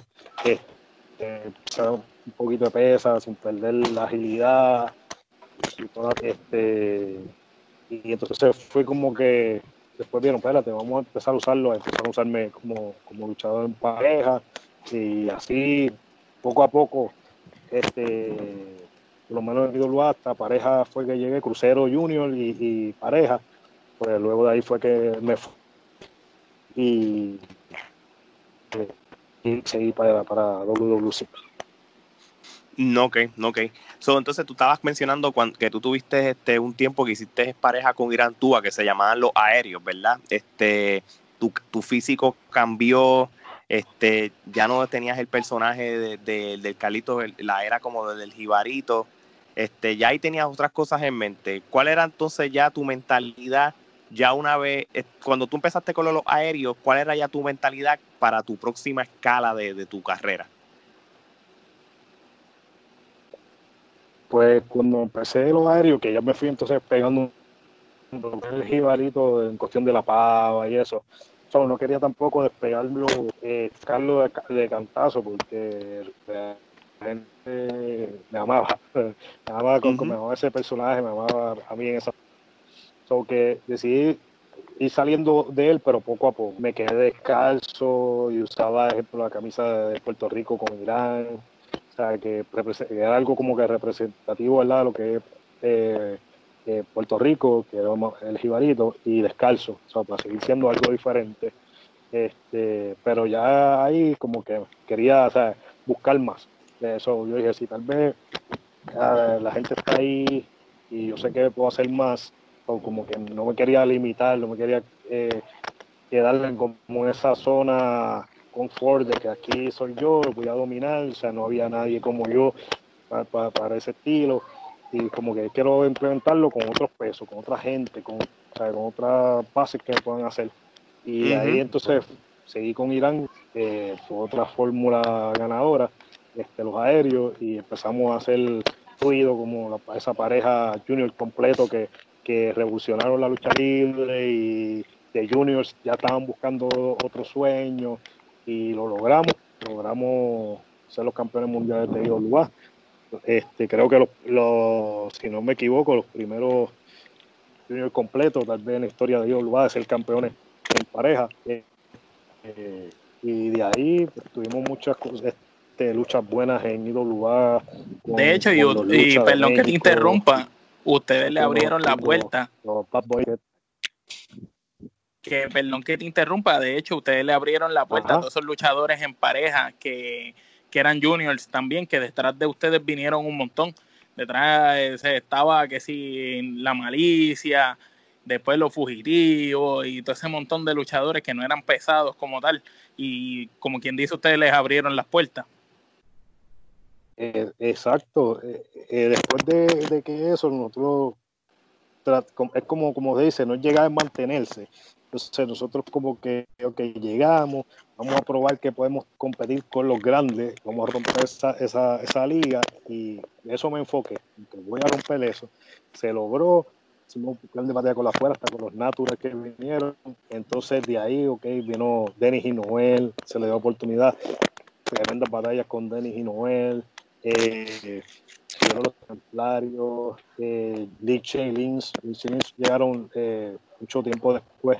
este, un poquito de pesa sin perder la agilidad y toda, este y entonces fue como que después vieron, espérate, vamos a empezar a usarlo, empezar a usarme como, como luchador en pareja y así poco a poco este por lo menos en IWA hasta pareja fue que llegué, crucero junior y, pareja, pues luego de ahí fue que me fui y, y seguí para, para WWC. No, ok, no, ok. So, entonces tú estabas mencionando cuando, que tú tuviste este un tiempo que hiciste pareja con Irán Túa, que se llamaban los aéreos, ¿verdad? Este, tu, tu físico cambió, este, ya no tenías el personaje de, del Calito, la era como del Jibarito, este, ya ahí tenías otras cosas en mente. ¿Cuál era entonces ya tu mentalidad? Ya una vez, cuando tú empezaste con los aéreos, ¿cuál era ya tu mentalidad para tu próxima escala de, de tu carrera? Pues cuando empecé los aéreos, que ya me fui entonces pegando el jibarito en cuestión de la pava y eso. Solo no quería tampoco despegarlo, eh, Carlos de, cantazo, porque la gente me amaba, (laughs) me amaba con, me amaba ese personaje, me amaba a mí en esa. So que decidí ir saliendo de él, pero poco a poco. Me quedé descalzo y usaba, ejemplo, la camisa de Puerto Rico con Irán o sea, que era algo como que representativo, ¿verdad? De lo que es eh, eh, Puerto Rico, que era el jibarito, y descalzo, o sea, para seguir siendo algo diferente. Este, pero ya ahí como que quería, o sea, buscar más de eso. Yo dije, si tal vez la gente está ahí y yo sé que puedo hacer más, o como que no me quería limitar, no me quería eh, quedar como esa zona confort de que aquí soy yo, voy a dominar, o sea, no había nadie como yo para, ese estilo. Y como que quiero implementarlo con otros pesos, con otra gente, con, con otras bases que puedan hacer. Y ahí entonces seguí con Irán, fue otra fórmula ganadora, este, los aéreos, y empezamos a hacer ruido como esa pareja junior completo que, que revolucionaron la lucha libre y de juniors ya estaban buscando otro sueño y lo logramos, logramos ser los campeones mundiales de IWA. Este, creo que los, si no me equivoco, los primeros junior completos, tal vez en la historia de IWA, de ser campeones en pareja. Eh, eh, y de ahí pues, tuvimos muchas este, luchas buenas en IWA. de hecho, y, perdón que te interrumpa, ustedes le abrieron la puerta que, perdón que te interrumpa, de hecho, ustedes le abrieron la puerta a todos esos luchadores en pareja que, eran juniors también, que detrás de ustedes vinieron un montón. Detrás eh, estaba que si la malicia, después los fugitivos y todo ese montón de luchadores que no eran pesados como tal. Y como quien dice, ustedes les abrieron las puertas. Eh, exacto. Eh, después de, de, que eso, nosotros es como, como se dice, no llega a mantenerse. Entonces nosotros como que llegamos, vamos a probar que podemos competir con los grandes, vamos a romper esa, esa, esa liga y eso me enfoqué, que voy a romper eso. Se logró, hicimos un plan de batalla con la fuera, hasta con los naturales que vinieron. Entonces de ahí, ok, vino Denis y Noel, se le dio oportunidad, tremendas batallas con Denis y Noel. Eh, los templarios, eh, Lich y Lins, llegaron eh, mucho tiempo después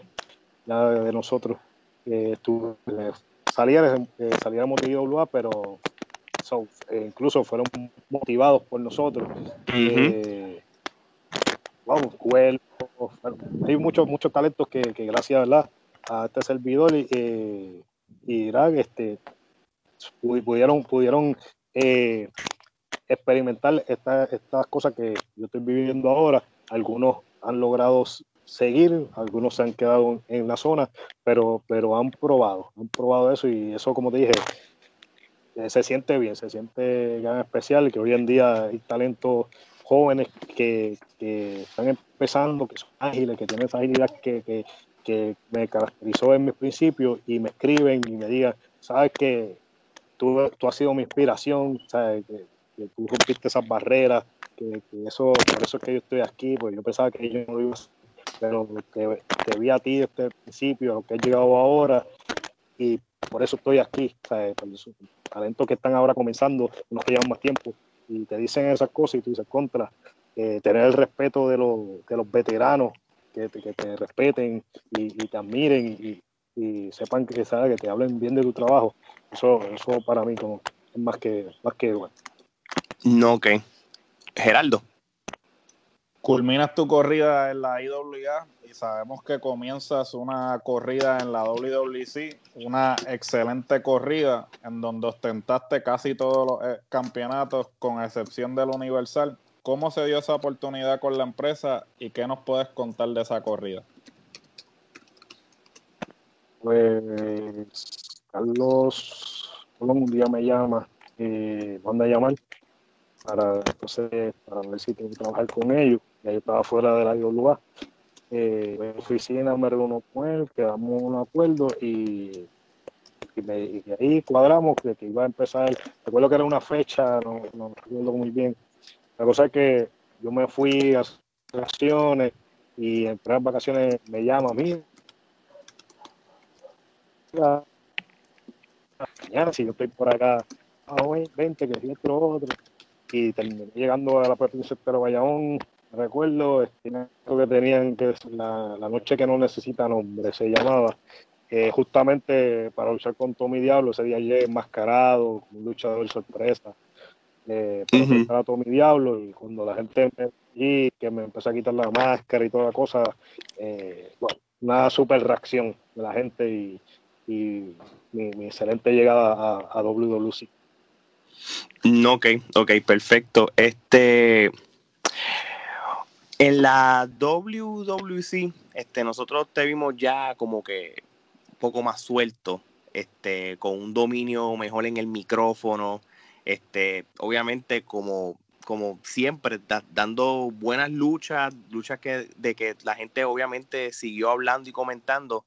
ya de nosotros. Eh, eh, saliéramos, eh, IWA, pero eh, incluso fueron motivados por nosotros. hay muchos muchos talentos que, gracias ¿verdad? a este servidor y, y este, pudieron, pudieron experimentar estas cosas que yo estoy viviendo ahora. Algunos han logrado seguir, algunos se han quedado en la zona, pero, pero han probado, han probado eso y eso, como te dije, eh, se siente bien, se siente especial, que hoy en día hay talentos jóvenes que, están empezando, que son ágiles, que tienen esa agilidad que, me caracterizó en mis principios y me escriben y me digan, sabes que tú, tú has sido mi inspiración, ¿sabes? Que, que tú rompiste esas barreras, que, que, eso, por eso es que yo estoy aquí, porque yo pensaba que yo no iba a pero que te vi a ti desde el principio, lo que has llegado ahora, y por eso estoy aquí, ¿sabes? Por los talentos que están ahora comenzando, unos que llevan más tiempo, y te dicen esas cosas y tú dices contra, eh, tener el respeto de los, de los veteranos, que te, que te respeten y, y, te admiren y, y sepan que, ¿sabes? que te hablen bien de tu trabajo, eso, eso para mí como, es más que, más que bueno. No, ok. Geraldo. Culminas tu corrida en la IWA y sabemos que comienzas una corrida en la WWC, una excelente corrida en donde ostentaste casi todos los eh, campeonatos con excepción del Universal. ¿Cómo se dio esa oportunidad con la empresa y qué nos puedes contar de esa corrida? Pues Carlos, un día me llama, eh, manda a llamar para entonces para ver si tengo que trabajar con ellos. Ya yo estaba fuera de la IWA. Eh, en la oficina me reúno con él, quedamos un acuerdo y, y, y ahí cuadramos que, que, iba a empezar. Recuerdo que era una fecha, no, no recuerdo muy bien. La cosa es que yo me fui a vacaciones y en las vacaciones me llama a mí. Mañana, si yo estoy por acá, ah, hoy, 20, que si esto, otro y terminé llegando a la provincia de Bayamón. Recuerdo este, que tenían que la, la, noche que no necesita nombre, se llamaba, eh, justamente para luchar con Tommy Diablo. Ese día llegué enmascarado, un luchador sorpresa, eh, para uh -huh. a Tommy Diablo. Y cuando la gente me y que me empezó a quitar la máscara y toda la cosa, eh, bueno, una super reacción de la gente y, y mi, excelente llegada a, a WWC. Ok, ok, perfecto. Este. En la WWC, este, nosotros te vimos ya como que un poco más suelto, este, con un dominio mejor en el micrófono, este, obviamente como, como siempre, da, dando buenas luchas, luchas que, de que la gente obviamente siguió hablando y comentando.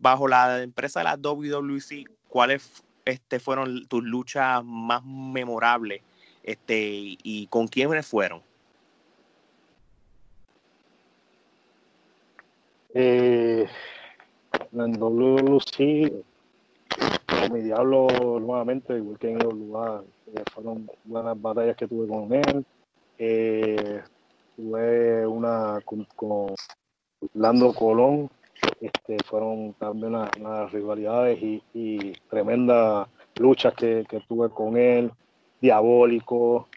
Bajo la empresa de la WWC, ¿cuáles este, fueron tus luchas más memorables este, y, con quiénes fueron? Eh, en WLC, mi diablo nuevamente, igual que en el lugar, eh, fueron buenas batallas que tuve con él. Eh, tuve una con, con Lando Colón, este, fueron también unas, unas rivalidades y, y, tremendas luchas que, que, tuve con él, diabólico.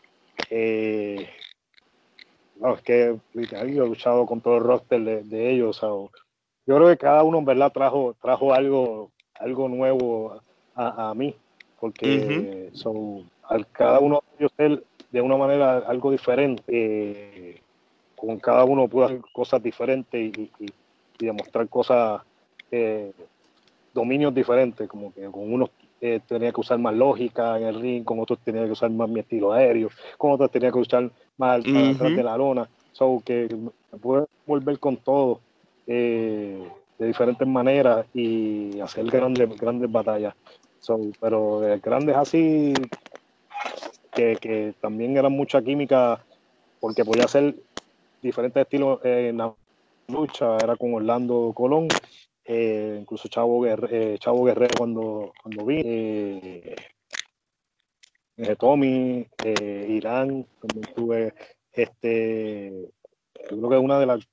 Eh, no, es que literal, yo he luchado con todo el roster de, de ellos. O sea, yo creo que cada uno en verdad trajo, trajo algo, algo nuevo a, a mí, porque uh -huh. son, al, cada uno de ellos él, de una manera algo diferente. Eh, con cada uno pudo hacer cosas diferentes y, y, y demostrar cosas, eh, dominios diferentes, como que con unos eh, tenía que usar más lógica en el ring, con otros tenía que usar más mi estilo aéreo, con otros tenía que usar más uh -huh. atrás de la lona, so que me pude volver con todo eh, de diferentes maneras y hacer grandes, grandes batallas. So, pero eh, grandes así, que, que también eran mucha química, porque podía hacer diferentes estilos en la lucha, era con Orlando Colón, eh, incluso Chavo Guerrero, eh, Chavo Guerrero cuando, cuando vi, eh, Tommy, Irán, también tuve, este, yo creo que una de las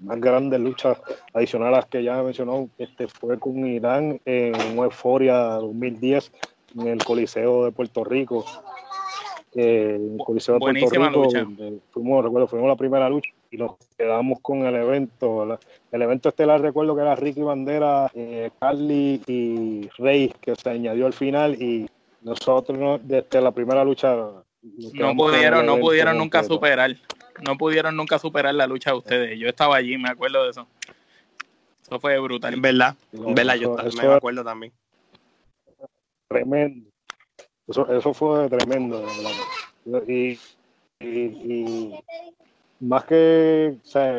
más grandes luchas adicionales que ya mencionó este, fue con Irán en Euforia 2010 en el Coliseo de Puerto Rico. Eh, en el Coliseo de Buenísima Puerto Rico, lucha. Fuimos, recuerdo, fuimos la primera lucha y nos quedamos con el evento. El evento estelar recuerdo que era Ricky Bandera, eh, Carly y Rey, que se añadió al final y nosotros desde la primera lucha no pudieron, no pudieron nunca superar, no pudieron nunca superar la lucha de ustedes. Yo estaba allí, me acuerdo de eso. Eso fue brutal. En verdad, en verdad, yo eso, me acuerdo también. Tremendo. Eso, eso fue tremendo, y, y, y, más que, o sea,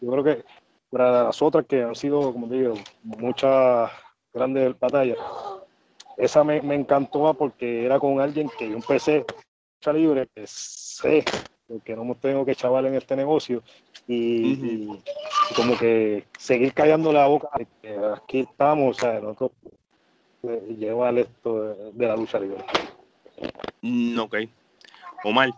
yo creo que para las otras que han sido, como te digo, muchas grandes batallas, esa me, encantó porque era con alguien que yo empecé lucha libre, que sé, porque no me tengo que chaval en este negocio, y, como que seguir callando la boca, que aquí estamos, o sea, nosotros eh, llevar esto de, la lucha libre. Mm, ok. Omar.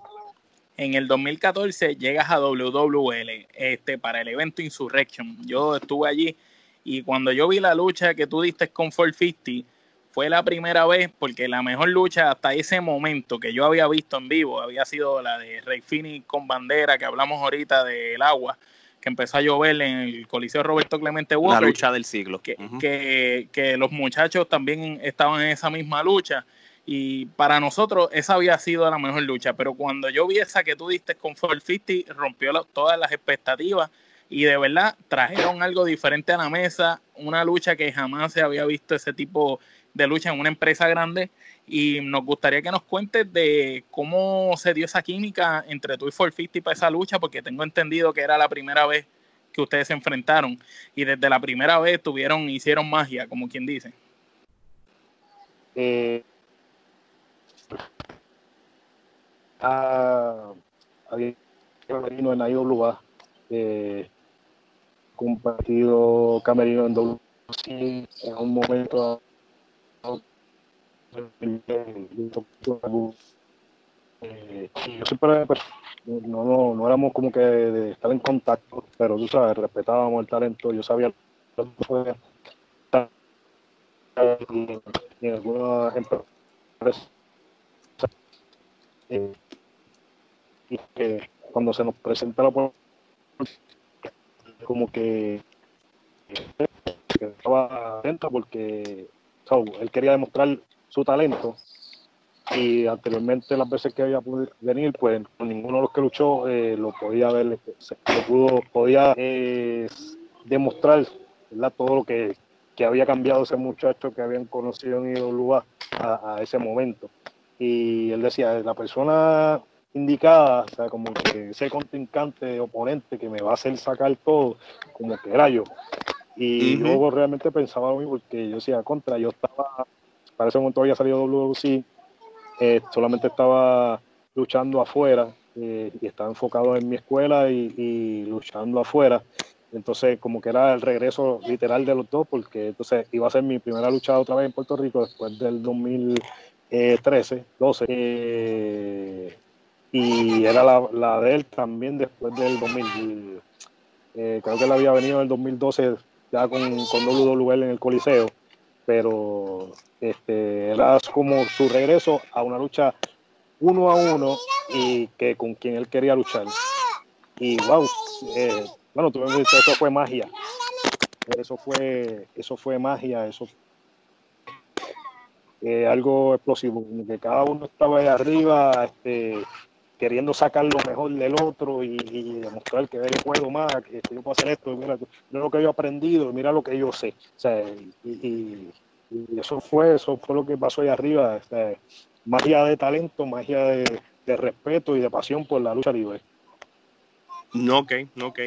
En el 2014 llegas a WWL este, para el evento Insurrection. Yo estuve allí y cuando yo vi la lucha que tú diste con 450, fue la primera vez porque la mejor lucha hasta ese momento que yo había visto en vivo había sido la de Rey Fini con bandera, que hablamos ahorita del agua, que empezó a llover en el Coliseo Roberto Clemente Walker. La lucha del siglo. Que, que, que los muchachos también estaban en esa misma lucha. Y para nosotros esa había sido la mejor lucha, pero cuando yo vi esa que tú diste con 450, rompió todas las expectativas y de verdad trajeron algo diferente a la mesa, una lucha que jamás se había visto ese tipo de lucha en una empresa grande y nos gustaría que nos cuentes de cómo se dio esa química entre tú y 450 para esa lucha, porque tengo entendido que era la primera vez que ustedes se enfrentaron y desde la primera vez tuvieron, hicieron magia, como quien dice. Eh, ah, había camerino en IWA, eh, compartido camerino en WC en un momento eh, yo siempre pues, no, no, no, éramos como que de estar en contacto, pero tú sabes, respetábamos el talento, yo sabía lo que estar en algunas empresas eh, que cuando se nos presenta la como que, estaba atento porque él quería demostrar su talento y anteriormente las veces que había podido venir pues ninguno de los que luchó eh, lo podía ver lo pudo podía eh, demostrar todo lo que, que, había cambiado ese muchacho que habían conocido en IWA a, a ese momento. Y él decía la persona indicada, o sea, como que ese contrincante, oponente que me va a hacer sacar todo, como que era yo. Y luego realmente pensaba lo mismo, porque yo decía, contra, yo estaba para ese momento había salido WWC, eh, solamente estaba luchando afuera eh, y estaba enfocado en mi escuela y, luchando afuera. Entonces, como que era el regreso literal de los dos, porque entonces iba a ser mi primera lucha otra vez en Puerto Rico después del 2013, 12. Eh, y era la, de él también después del 2000. creo que él había venido en el 2012 ya con, con WWL en el Coliseo pero este, era como su regreso a una lucha uno a uno y que con quien él quería luchar. Y wow, eh, bueno, tú eso fue magia. Eso fue, eso fue magia, eso eh, algo explosivo, que cada uno estaba ahí arriba, este, queriendo sacar lo mejor del otro y, demostrar que yo puedo más, que yo puedo hacer esto, mira, lo que yo he aprendido, mira lo que yo sé. O sea, y, eso fue, eso fue lo que pasó ahí arriba, magia de talento, magia de, respeto y de pasión por la lucha libre. No, ok, no, ok.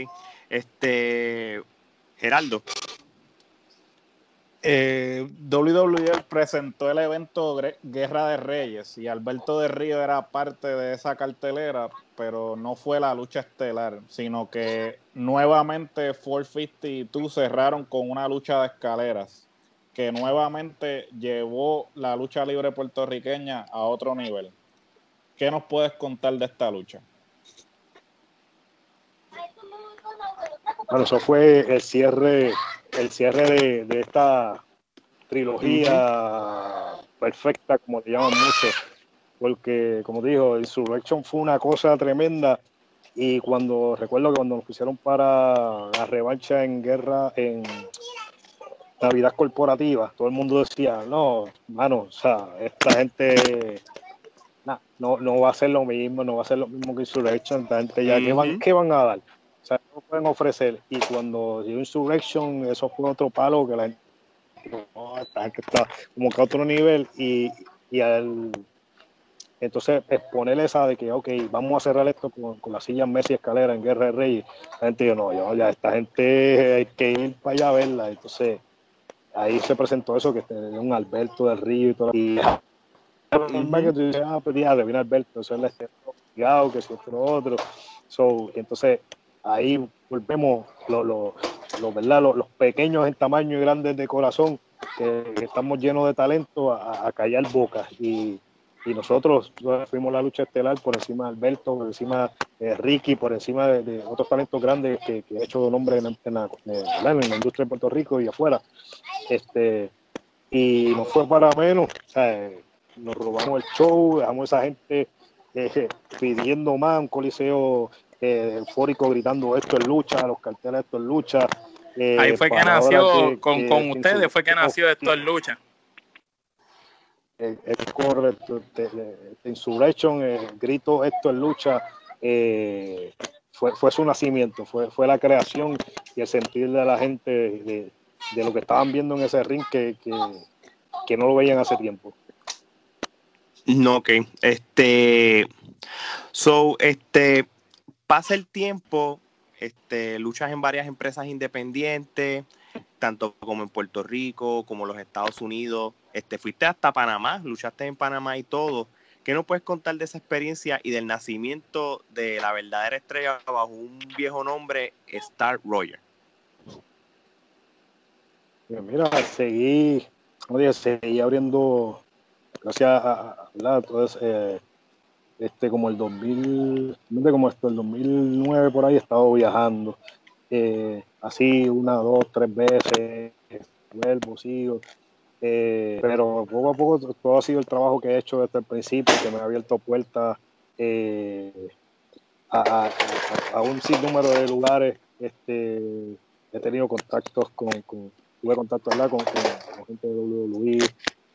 Este, Geraldo, eh, WWE presentó el evento Guerra de Reyes y Alberto de Río era parte de esa cartelera, pero no fue la lucha estelar, sino que nuevamente 452 cerraron con una lucha de escaleras que nuevamente llevó la lucha libre puertorriqueña a otro nivel. ¿Qué nos puedes contar de esta lucha? Bueno, eso fue el cierre, el cierre de, esta trilogía perfecta, como te llaman mucho, porque como dijo, Insurrection fue una cosa tremenda y cuando recuerdo que cuando nos pusieron para la revancha en guerra en Navidad corporativa, todo el mundo decía, no, mano, o sea, esta gente no, no va a ser lo mismo, no va a ser lo mismo que Insurrection, esta gente ya, ¿qué, van, ¿qué van a dar? Sea, no pueden ofrecer. Y cuando llegó Insurrection, eso fue otro palo que la gente está como que a otro nivel y, y al entonces exponer esa de que ok, vamos a cerrar esto con, con la silla Messi escalera en Guerra de Reyes, la gente dijo, no, ya esta gente hay que ir para allá a verla, entonces ahí se presentó eso, que tenía un Alberto del Río y todo. Y que tú dices, ah, pues ya, viene Alberto, eso es el que si lo otro. So, entonces ahí volvemos lo, lo, ¿verdad? Los, pequeños en tamaño y grandes de corazón, que, estamos llenos de talento a, callar bocas. Y, y nosotros fuimos la lucha estelar por encima de Alberto, por encima de Ricky, por encima de, otros talentos grandes que, que he hecho nombre en, la, en, la, industria de Puerto Rico y afuera. Este, y no fue para menos, nos robamos el show, dejamos a esa gente eh, pidiendo más, un coliseo eh, eufórico gritando esto es lucha, los carteles esto es lucha. Eh, Ahí fue que nació, con, con ustedes fue que nació esto es lucha el, correcto, Insurrection, el grito, esto es lucha, eh, fue, fue su nacimiento, fue, fue la creación y el sentir de la gente de, lo que estaban viendo en ese ring que, que, no lo veían hace tiempo. No, ok. Este, so, este, pasa el tiempo, este, luchas en varias empresas independientes, tanto como en Puerto Rico, como los Estados Unidos. Este, fuiste hasta Panamá, luchaste en Panamá y todo. ¿Qué nos puedes contar de esa experiencia y del nacimiento de la verdadera estrella bajo un viejo nombre, Star Roger? Mira, seguí, abriendo, gracias a, Entonces, eh, este, como el 2000, como esto, el 2009 por ahí he estado viajando, eh, así una, dos, tres veces, vuelvo, sigo, eh, pero poco a poco todo ha sido el trabajo que he hecho desde el principio, que me ha abierto puertas eh, a, un sinnúmero de lugares. Este, he tenido contactos con, tuve contacto con, con, gente de WWE,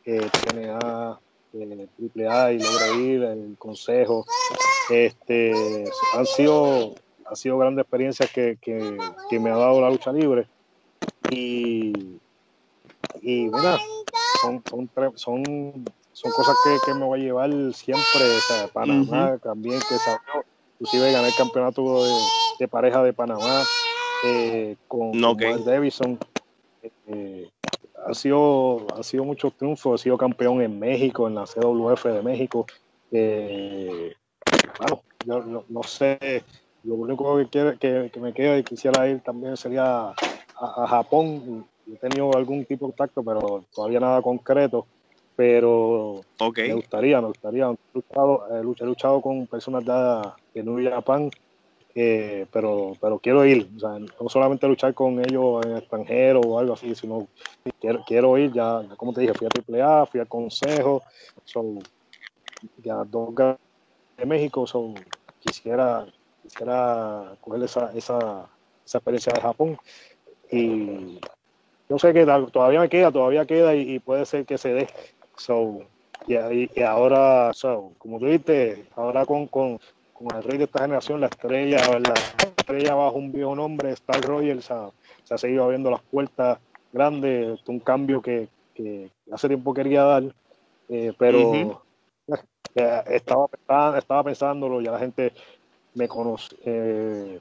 eh, TNA, eh, AAA y Logra Ir, el Consejo. Este, han sido, han sido grandes experiencias que, que, que me ha dado la lucha libre. Y, y mira, son, son, son, son cosas que, que, me voy a llevar siempre. O sea, Panamá también, que sabió, inclusive gané el campeonato de, de pareja de Panamá eh, con, no, Davison. Eh, ha sido, ha sido mucho triunfo, he sido campeón en México, en la CWF de México. Eh, bueno, yo no, no, sé, lo único que, quiere, que, que, me queda y quisiera ir también sería a, a Japón he tenido algún tipo de contacto, pero todavía nada concreto. Pero me gustaría, me gustaría. He luchado, he luchado con personas de, de New Japan, eh, pero, pero quiero ir. No solamente luchar con ellos en extranjero o algo así, sino quiero, quiero ir. Ya, como te dije, fui a AAA, fui al Consejo, son ya dos de México. Son, quisiera, quisiera coger esa, esa, esa experiencia de Japón. Y yo sé que todavía me queda, todavía queda y, puede ser que se dé. So, y, y, ahora, so, como tú dijiste, ahora con, con, con, el rey de esta generación, la estrella, la estrella bajo un viejo nombre, Star Royal, se ha seguido abriendo las puertas grandes, un cambio que, que hace tiempo quería dar, eh, pero estaba, estaba pensándolo, ya la gente me conoce. Eh,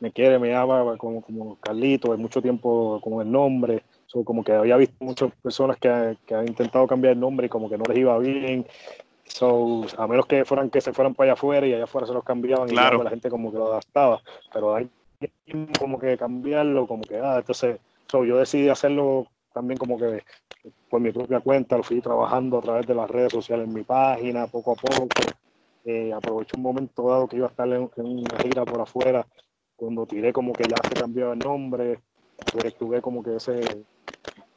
me quiere, me ama como, como Carlito, hay mucho tiempo con el nombre, so, como que había visto muchas personas que, que, han intentado cambiar el nombre y como que no les iba bien, so, a menos que fueran que se fueran para allá afuera y allá afuera se los cambiaban y la gente como que lo adaptaba, pero hay como que cambiarlo, como que, ah, entonces, so, yo decidí hacerlo también como que por mi propia cuenta, lo fui trabajando a través de las redes sociales en mi página, poco a poco. Eh, aproveché un momento dado que iba a estar en, en una gira por afuera cuando tiré como que ya se cambió el nombre, pues estuve como que ese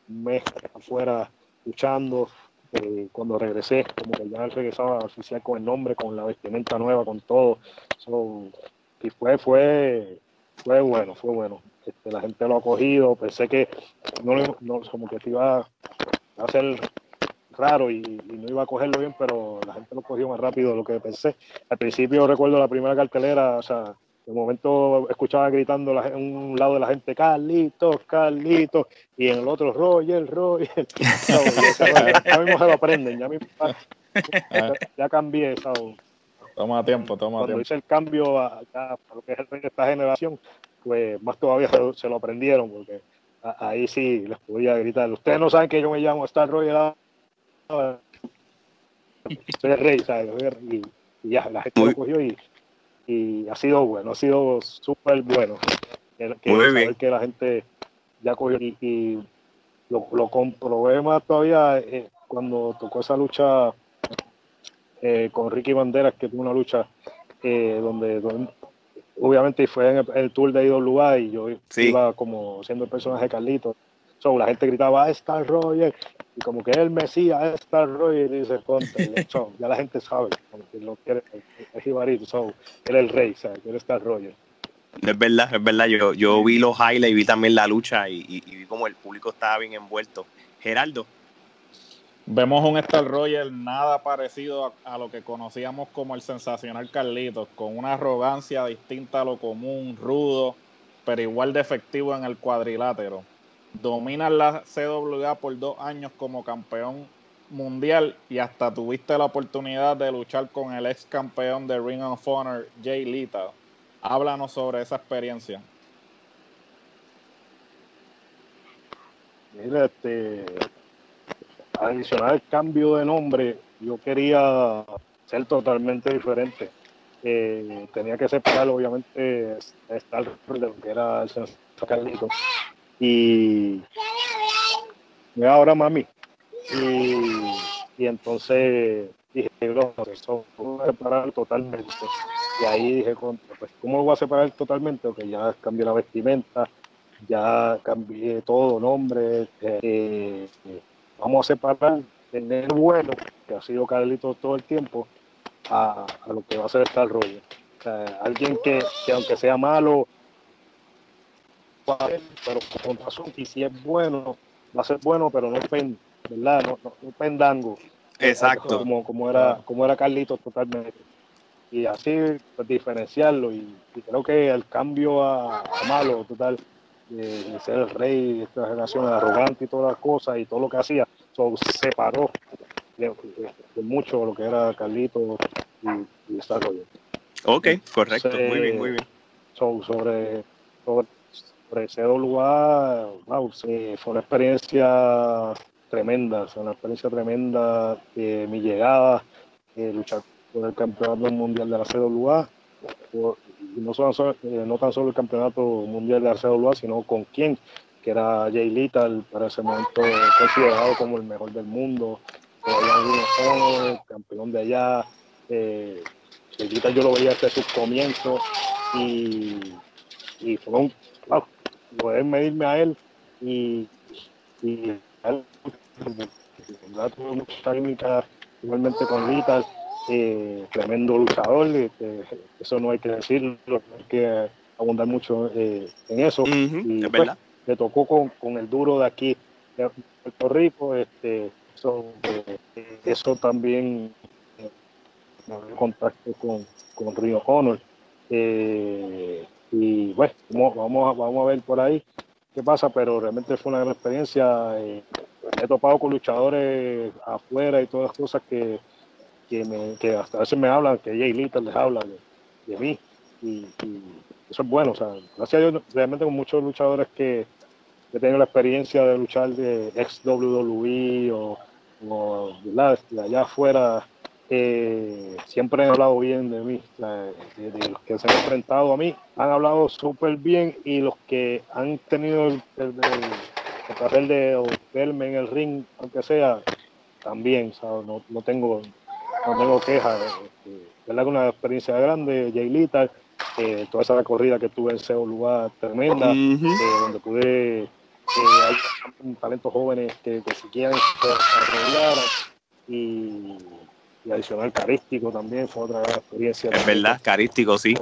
mes afuera luchando, eh, cuando regresé, como que ya regresaba oficial con el nombre, con la vestimenta nueva, con todo. y fue, fue, fue bueno, fue bueno. Este, la gente lo ha cogido, pensé que no, no como que iba a ser raro y, y, no iba a cogerlo bien, pero la gente lo cogió más rápido de lo que pensé. Al principio recuerdo la primera cartelera, o sea, de momento escuchaba gritando en un lado de la gente, Carlitos, Carlitos, y en el otro, Roger, Roger. (laughs) ya mismo se lo aprenden, ya mismo, ya, cambié. Toma tiempo, toma Cuando tiempo. hice el cambio a, a, lo que es el rey de esta generación, pues más todavía se, lo aprendieron, porque ahí sí les podía gritar. Ustedes no saben que yo me llamo Star Roger. Soy el rey, ¿sabes? Y, ya, la gente lo cogió y, y ha sido bueno, ha sido súper bueno. Que, Muy bien. que la gente ya cogió y, lo, lo, comprobé más todavía eh, cuando tocó esa lucha eh, con Ricky Banderas, que tuvo una lucha eh, donde, obviamente fue en el, tour de IWA y yo iba como siendo el personaje de Carlito. So, la gente gritaba, Star Roger, y como que el Mesías, Star Roger, y dice, so, ya la gente sabe, como que lo quiere, es Jibarito, so, era el rey, ¿sabes? Era Star Roger. Es verdad, es verdad, yo, yo vi los highlights y vi también la lucha y, y vi como el público estaba bien envuelto. Geraldo, Vemos un Star Roger nada parecido a, lo que conocíamos como el sensacional Carlitos, con una arrogancia distinta a lo común, rudo, pero igual de efectivo en el cuadrilátero. Domina la CWA por dos años como campeón mundial y hasta tuviste la oportunidad de luchar con el ex campeón de Ring of Honor, Jay Lita. Háblanos sobre esa experiencia. Mira, este, adicional el cambio de nombre, yo quería ser totalmente diferente. Eh, tenía que separar, obviamente, estar de lo que era el señor Carlito. Y ahora mami. Y, y entonces dije, no, eso voy a separar totalmente. Y ahí dije, pues, ¿cómo lo voy a separar totalmente? Porque ya cambié la vestimenta, ya cambié todo, nombre, eh, vamos a separar el bueno, que ha sido Carlitos todo el tiempo, a, lo que va a ser Star Roger. O sea, alguien que, aunque sea malo, pero con razón, y si es bueno, va a ser bueno, pero no, pen, ¿verdad? No, no, pendango. Exacto. Como, como, era, como era Carlitos totalmente. Y así pues, diferenciarlo. Y, creo que el cambio a malo total de, ser el rey de esta generación arrogante y todas las cosas y todo lo que hacía, so, separó de, mucho lo que era Carlito y, y Desarrollo. Ok, correcto, muy bien, muy bien. sobre, sobre, sobre CWA, wow, fue una experiencia tremenda, fue una experiencia tremenda de mi llegada, luchar por el campeonato mundial de la CWA, solo, eh, no tan solo el campeonato mundial de CWA, sino con quién, que era Jay Little, para ese momento considerado como el mejor del mundo, campeón de allá. Eh, Jay Little yo lo veía desde sus comienzos y fue un, wow, poder medirme a él y, y él, tuve mucha técnica igualmente con Little eh, tremendo luchador, este, eso no hay que decirlo, hay que abundar mucho eh, en eso. y pues, le tocó con, con, el duro de aquí de Puerto Rico, este, eso, eh, eso también eh, contacto con, con Río Connor. Y bueno, vamos, vamos a ver por ahí qué pasa, pero realmente fue una gran experiencia. he topado con luchadores afuera y todas las cosas que que, me, hasta a veces me hablan, que Jay Little les habla de, mí. Y, eso es bueno. O sea, gracias a Dios, realmente con muchos luchadores que, he tenido la experiencia de luchar de ex WWE o, de allá afuera, eh, siempre han hablado bien de mí. de, los que se han enfrentado a mí, han hablado súper bien y los que han tenido el, el, papel de verme en el ring, aunque sea, también, No, no tengo no tengo quejas. Este, ¿verdad? Una experiencia grande, Jay Lita, eh, toda esa recorrida que tuve en ese lugar tremenda, eh, donde pude, eh, hay talentos jóvenes que, que si quieren desarrollar y, y adicional carístico también, fue otra gran experiencia. Es verdad, carístico, sí.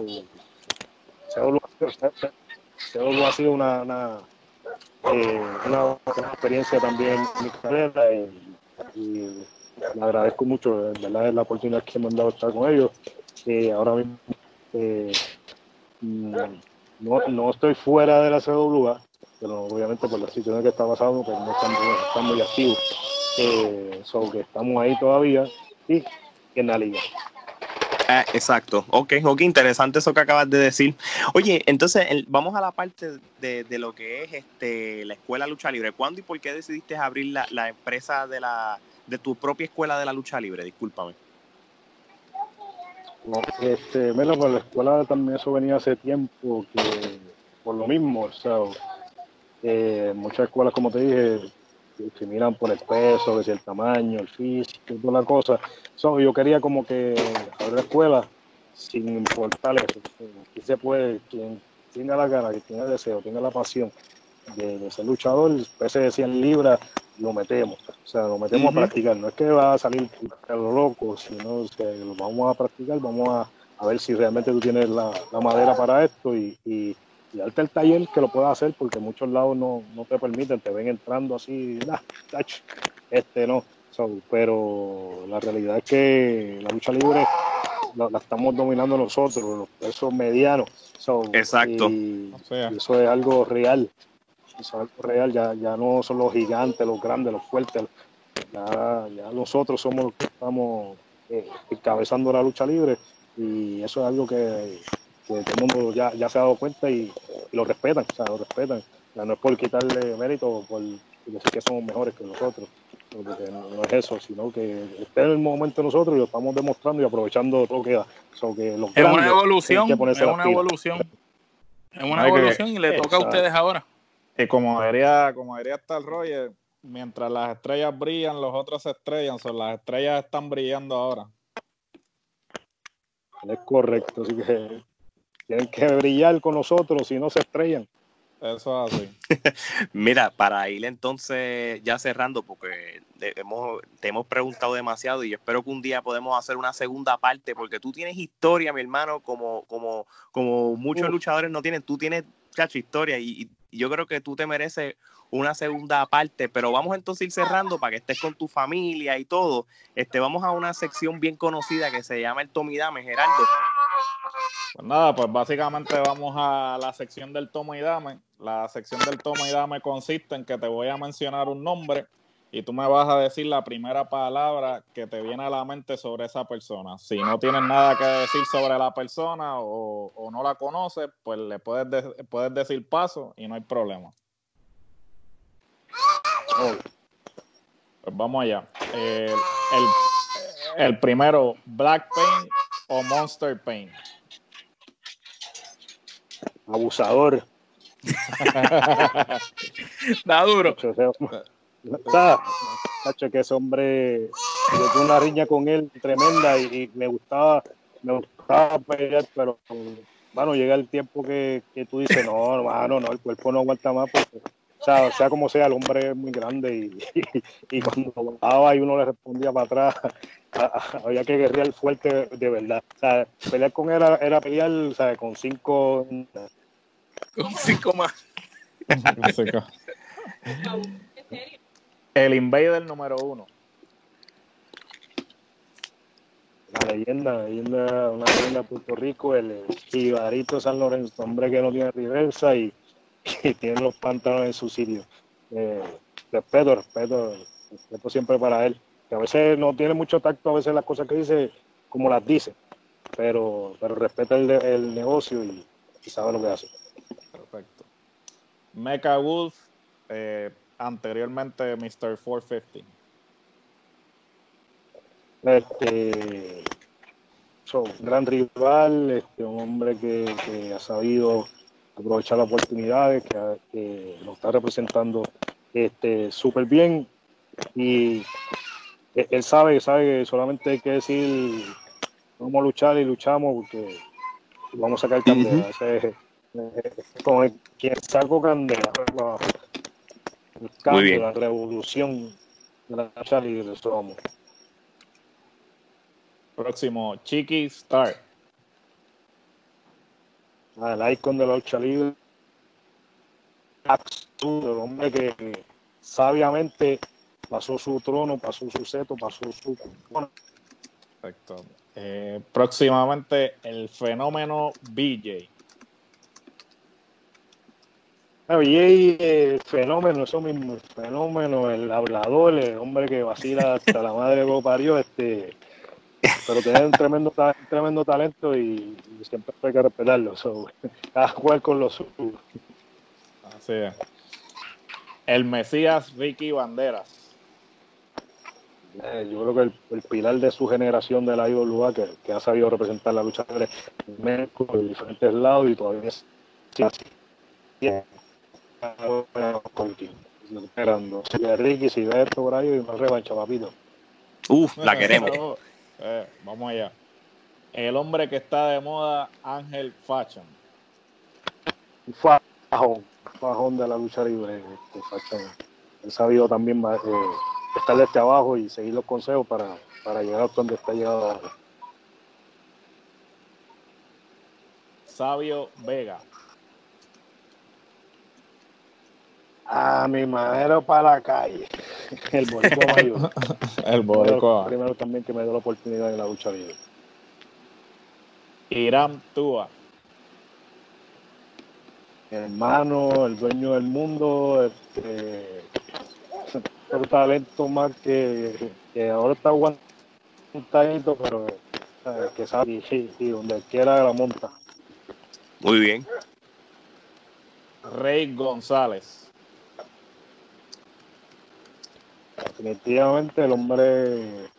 Seúl ha sido una, una, una, experiencia también en mi carrera y le agradezco mucho, ¿verdad? la oportunidad que me han dado estar con ellos. Eh, ahora mismo eh, mm, no, no, estoy fuera de la CWA, pero obviamente por la situación que está pasando, pues no estamos, muy activos. Eh, que estamos ahí todavía y en la liga. Ah, exacto. Ok, ok, interesante eso que acabas de decir. Oye, entonces vamos a la parte de, de, lo que es este la escuela lucha libre. ¿Cuándo y por qué decidiste abrir la, la empresa de la de tu propia escuela de la lucha libre? Discúlpame. No, este, bueno, pues la escuela también eso venía hace tiempo que por lo mismo, o sea, eh, muchas escuelas, como te dije, miran por el peso, el tamaño, el físico, toda la cosa. yo quería como que abrir la escuela sin importar eso. Aquí se puede, quien tenga la gana, quien tenga el deseo, tenga la pasión de, ser luchador, pese de 100 libras, lo metemos. O sea, lo metemos a practicar. No es que va a salir a lo loco, sino que lo vamos a practicar, vamos a, a ver si realmente tú tienes la, la madera para esto y, y, darte el taller que lo puedas hacer, porque muchos lados no, no te permiten, te ven entrando así, nah, este no. pero la realidad es que la lucha libre la, estamos dominando nosotros, los pesos medianos. Exacto. y eso es algo real real, ya, ya no son los gigantes, los grandes, los fuertes, ya, ya nosotros somos los que estamos eh, encabezando la lucha libre y eso es algo que, todo el mundo ya, ya se ha dado cuenta y, lo respetan, o sea, lo respetan. no es por quitarle mérito, por decir que somos mejores que nosotros, porque no, es eso, sino que este es el momento de nosotros y lo estamos demostrando y aprovechando todo lo que da. que los es una evolución, es una evolución. Es una evolución y le toca a ustedes ahora. Y como diría, como diría Star Roger, mientras las estrellas brillan, los otros se estrellan. Son las estrellas están brillando ahora. Es correcto, así que tienen que brillar con nosotros, si no se estrellan. Eso es así. (laughs) Mira, para ir entonces ya cerrando, porque hemos, te hemos preguntado demasiado y espero que un día podemos hacer una segunda parte, porque tú tienes historia, mi hermano, como, como, como muchos luchadores no tienen, tú tienes, cacho, historia y, yo creo que tú te mereces una segunda parte, pero vamos entonces a ir cerrando para que estés con tu familia y todo. Este, vamos a una sección bien conocida que se llama el Tomidame, Gerardo. Pues nada, pues básicamente vamos a la sección del tomo y dame. La sección del tomo y dame consiste en que te voy a mencionar un nombre y tú me vas a decir la primera palabra que te viene a la mente sobre esa persona. Si no tienes nada que decir sobre la persona o, no la conoces, pues le puedes, puedes decir paso y no hay problema. Pues vamos allá. El, el primero, Black Pain o Monster Pain. Abusador. (laughs) Está duro. Está, que ese hombre, yo tuve una riña con él tremenda y, me gustaba, me gustaba pelear, pero bueno, llega el tiempo que, que tú dices, no, hermano, no, el cuerpo no aguanta más porque, o sea, sea como sea, el hombre es muy grande y, y, cuando bajaba y uno le respondía para atrás, había que guerrear fuerte de verdad. O sea, pelear con él era, era pelear, o sea, con cinco... Con cinco más. El Invader número uno. La leyenda, la leyenda, una leyenda de Puerto Rico, el Jibarito San Lorenzo, hombre que no tiene reversa y, (laughs) tiene los pantalones en su sitio. Eh, respeto, respeto, respeto siempre para él. Que a veces no tiene mucho tacto, a veces las cosas que dice, como las dice, pero, pero respeta el, negocio y, sabe lo que hace. Perfecto. Mecha Wolf, eh, anteriormente Mr. 450? Este, gran rival, este, un hombre que, ha sabido aprovechar las oportunidades, que, que nos está representando este súper bien y él sabe, sabe que solamente hay que decir vamos a luchar y luchamos porque vamos a sacar candela. con quien saco candela, el cambio, la revolución de la lucha libre somos. Próximo, Chiqui Star. Ah, el icon de la lucha libre. El hombre que sabiamente pasó su trono, pasó su seto, pasó su. Perfecto. Eh, próximamente, el fenómeno BJ. Y el fenómeno, eso mismo, el fenómeno, el hablador, el hombre que vacila hasta la madre que lo parió, este, pero tiene un tremendo, tremendo talento y, siempre hay que respetarlo. (laughs) cada cual con lo suyo. Así es. El Mesías Ricky Banderas. Eh, yo creo que el, pilar de su generación de la IWA que, que ha sabido representar la lucha libre en México de diferentes lados y todavía es así. Esperando. Si Ricky, si esto por ahí, y una revancha, papito. Uf, la queremos. Eh, vamos allá. El hombre que está de moda, Ángel Fashion. Fajón, fajón de la lucha libre. Este, Fashion. Él sabido también eh, estar desde abajo y seguir los consejos para, para llegar a donde está llegado ahora. Sabio Vega. A mi madero para la calle. (laughs) El boricua mayor. (laughs) El boricua. Primero, también que me dio la oportunidad en la lucha libre. Irán Tua. Mi hermano, el dueño del mundo, este, (laughs) un talento más que, que ahora está aguantadito, pero que sabe y, donde quiera la monta. Muy bien. Rey González. Definitivamente el hombre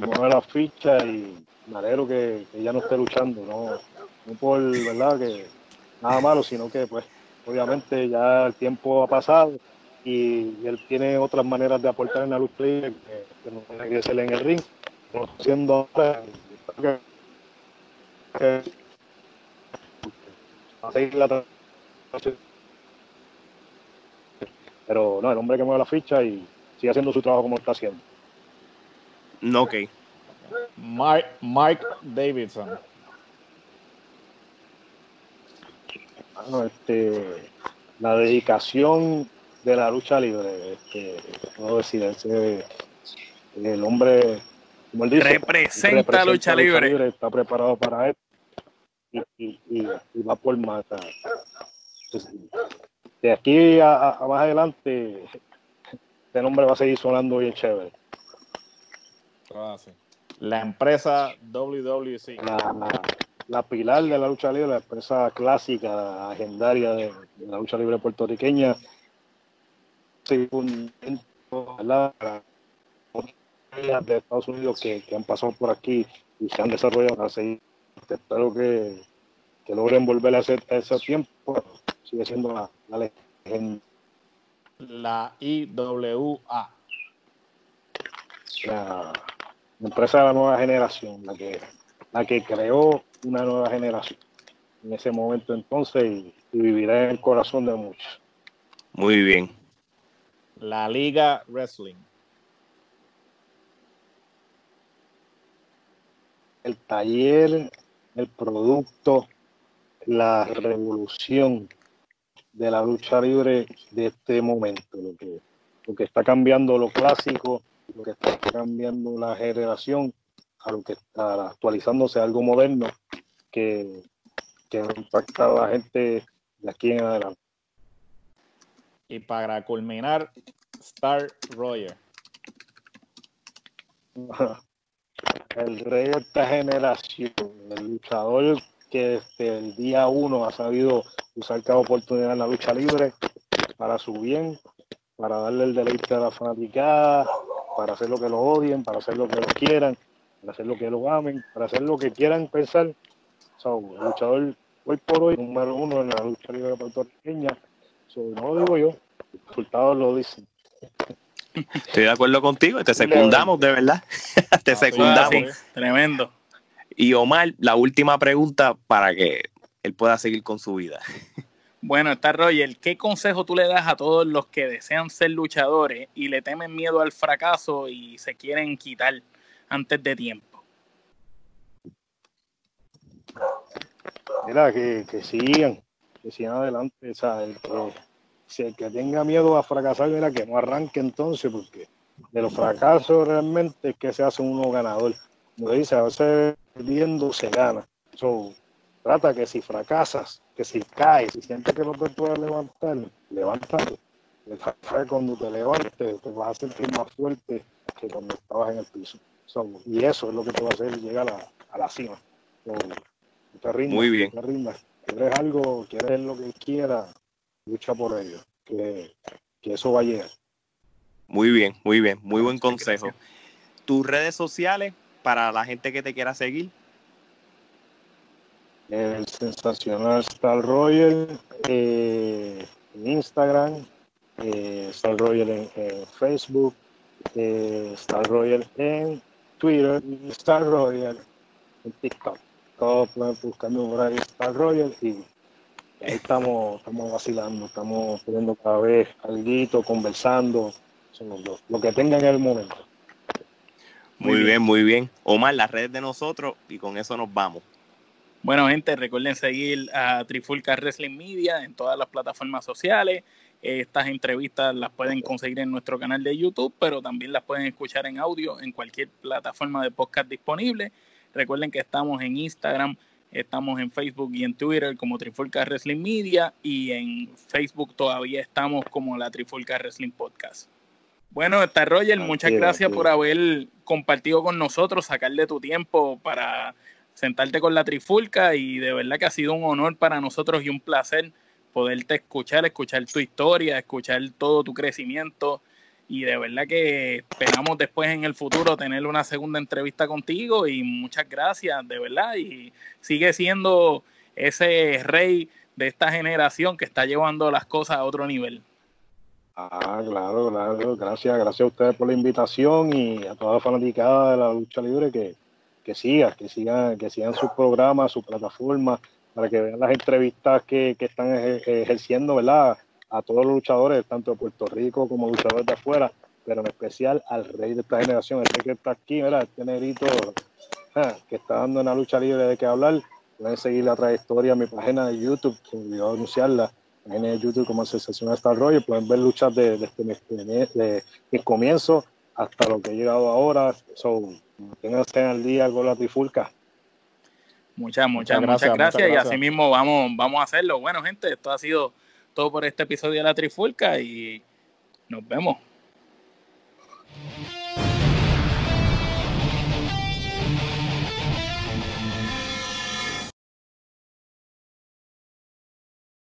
mueve la ficha y me alegro que, ya no esté luchando, no, no por verdad que nada malo, sino que pues obviamente ya el tiempo ha pasado y, él tiene otras maneras de aportar en la lucha libre que, no tiene que ser en el ring, que, pero no, el hombre que mueve la ficha y sigue haciendo su trabajo como está haciendo. No, ok. Mike, Mike Davidson. Bueno, este, la dedicación de la lucha libre. Este, puedo decir, ese, el hombre, como él dice, representa, lucha, libre. Está preparado para esto y, y, va por más. de aquí a, más adelante, este nombre va a seguir sonando bien chévere. Ah, la empresa WWC. La, la, pilar de la lucha libre, la empresa clásica, legendaria de la lucha libre puertorriqueña, un de Estados Unidos que, han pasado por aquí y se han desarrollado así. Espero que, que logren volver a hacer ese tiempo. Sigue siendo la, la La IWA. La, empresa de la nueva generación, la que, la que creó una nueva generación en ese momento entonces y vivirá en el corazón de muchos. Muy bien la Liga Wrestling. El taller, el producto, la revolución de la lucha libre de este momento, lo que, lo que está cambiando lo clásico, lo que está cambiando la generación, a lo que está actualizándose algo moderno que, que impacta a la gente de aquí en adelante. Y para culminar, Star Roger. (laughs) El rey de esta generación, el luchador que desde el día uno ha sabido usar cada oportunidad en la lucha libre para su bien, para darle el deleite a la fanaticada, para hacer lo que lo odien, para hacer lo que lo quieran, para hacer lo que lo amen, para hacer lo que quieran pensar. el luchador hoy por hoy número uno en la lucha libre puertorriqueña no lo digo yo, los resultados lo dicen. Estoy de acuerdo contigo, te secundamos, de verdad. (laughs) te ah, secundamos. tremendo. Y Omar, la última pregunta para que él pueda seguir con su vida. Bueno, está Roger, ¿qué consejo tú le das a todos los que desean ser luchadores y le temen miedo al fracaso y se quieren quitar antes de tiempo? Mira, que, que sigan, que sigan adelante. O sea, el si el que tenga miedo a fracasar, mira, que no arranque entonces, porque de los fracasos realmente es que se hace uno ganador. Como dice, a veces perdiendo se gana. So, trata que si fracasas, que si caes, si sientes que no te puedes levantar, levántate. Cuando te levantes, te vas a sentir más fuerte que cuando estabas en el piso. y eso es lo que te va a hacer llegar a, la cima. Muy bien. Quieres algo, quieres lo que quieras, lucha por ello, que, eso va a llegar. Muy bien, muy bien, muy buen consejo. Tus redes sociales para la gente que te quiera seguir. El sensacional Star Royal eh, en Instagram, eh, Star Royal en, Facebook, eh, Star Royal en Twitter y Star Royal en TikTok. Todos pueden buscarme por ahí Star Royal y ahí estamos, estamos vacilando, estamos poniendo cada vez algo, conversando, lo que tengan en el momento. Muy, bien. muy bien. Omar, las redes de nosotros y con eso nos vamos. Bueno, gente, recuerden seguir a Trifulca Wrestling Media en todas las plataformas sociales. Estas entrevistas las pueden conseguir en nuestro canal de YouTube, pero también las pueden escuchar en audio en cualquier plataforma de podcast disponible. Recuerden que estamos en Instagram, estamos en Facebook y en Twitter como Trifulca Wrestling Media y en Facebook todavía estamos como la Trifulca Wrestling Podcast. Bueno, está Roger, muchas gracias por haber compartido con nosotros, sacarle tu tiempo para sentarte con la Trifulca y de verdad que ha sido un honor para nosotros y un placer poderte escuchar, escuchar tu historia, escuchar todo tu crecimiento y de verdad que esperamos después en el futuro tener una segunda entrevista contigo y muchas gracias, de verdad, y sigue siendo ese rey de esta generación que está llevando las cosas a otro nivel. Ah, claro, claro, gracias, gracias a ustedes por la invitación y a toda la fanaticada de la lucha libre que, que sigan, que sigan, que sigan sus programas, sus plataformas, para que vean las entrevistas que, que están ejerciendo, ¿verdad? A todos los luchadores, tanto de Puerto Rico como luchadores de afuera, pero en especial al rey de esta generación, este que está aquí, ¿verdad? Este negrito que está dando una lucha libre de qué hablar. Pueden seguir la trayectoria en mi página de YouTube, se me anunciarla, en YouTube como Sensación Star Royal, pueden ver luchas de, de, de, de, comienzo hasta lo que he llegado ahora. So, tenganse al día con la trifulca. Muchas, muchas, muchas gracias, y así mismo vamos, vamos a hacerlo. Bueno, gente, esto ha sido todo por este episodio de La Trifulca y nos vemos.